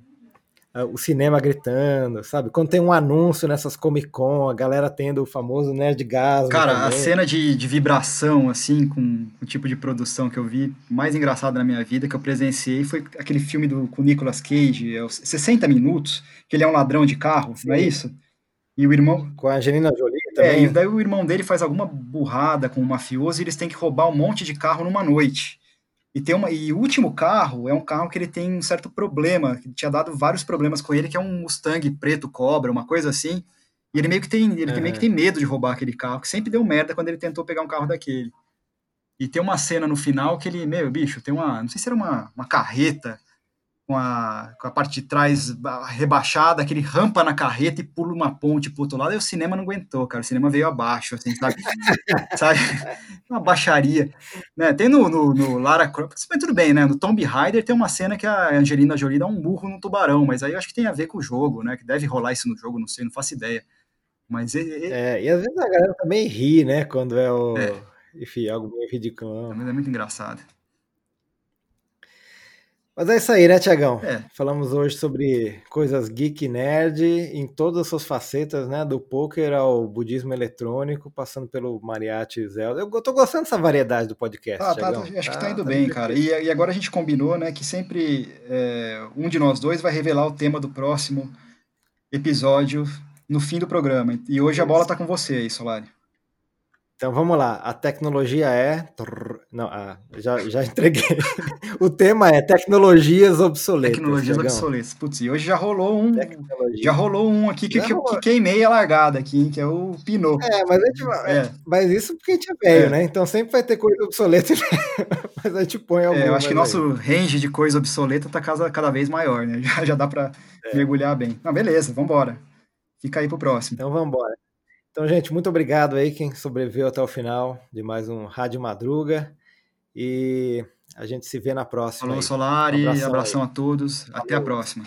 o cinema gritando, sabe? Quando tem um anúncio nessas Comic Con, a galera tendo o famoso Nerdgasmo. Cara, a também. cena de, de vibração, assim, com o tipo de produção que eu vi mais engraçada na minha vida, que eu presenciei, foi aquele filme do, com o Nicolas Cage, é os 60 minutos, que ele é um ladrão de carro, não é Sim. isso? E o irmão. Com a Angelina Jolie É, também. e daí o irmão dele faz alguma burrada com o mafioso e eles têm que roubar um monte de carro numa noite. E tem uma e o último carro é um carro que ele tem um certo problema, que tinha dado vários problemas com ele, que é um Mustang preto cobra, uma coisa assim. E ele meio que tem, ele Aham. meio que tem medo de roubar aquele carro, que sempre deu merda quando ele tentou pegar um carro daquele. E tem uma cena no final que ele, meu, bicho, tem uma, não sei se era uma, uma carreta com a, com a parte de trás ba- rebaixada, que ele rampa na carreta e pula uma ponte pro outro lado, e o cinema não aguentou, cara, o cinema veio abaixo, assim, sabe? sabe? Uma baixaria. Né? Tem no, no, no Lara Croft, mas tudo bem, né? No Tomb Raider tem uma cena que a Angelina Jolie dá um burro num tubarão, mas aí eu acho que tem a ver com o jogo, né? Que deve rolar isso no jogo, não sei, não faço ideia. Mas é, é, É, e às vezes a galera também ri, né? Quando é o. É. Enfim, algo meio ridículo. mas é muito engraçado. Mas é isso aí, né, Tiagão? É. Falamos hoje sobre coisas geek nerd em todas as suas facetas, né? Do poker ao budismo eletrônico, passando pelo mariachi Zelda. Eu tô gostando dessa variedade do podcast, Ah, tá, Tiagão. acho que tá indo bem, cara. E, e agora a gente combinou, né, que sempre é, um de nós dois vai revelar o tema do próximo episódio no fim do programa. E hoje a bola tá com você aí, Solari. Então vamos lá. A tecnologia é. Não, ah, já, já entreguei. o tema é tecnologias obsoletas. Tecnologias Tiagão. obsoletas. Putz, e hoje já rolou um. Tecnologia. Já rolou um aqui que, que, que queimei a largada aqui, que é o Pinot. É, mas, a gente, É. mas isso porque a gente é velho, É. né? Então sempre vai ter coisa obsoleta, mas a gente põe alguma. É, eu acho que nosso range de coisa obsoleta tá cada, cada vez maior, né? Já, já dá pra É. mergulhar bem. Não, beleza, vambora. Fica aí pro próximo. Então vamos embora. Então, gente, muito obrigado aí quem sobreviveu até o final de mais um Rádio Madruga. E a gente se vê na próxima. Falou, aí. Solari. Um abração, abração a todos. Até a próxima.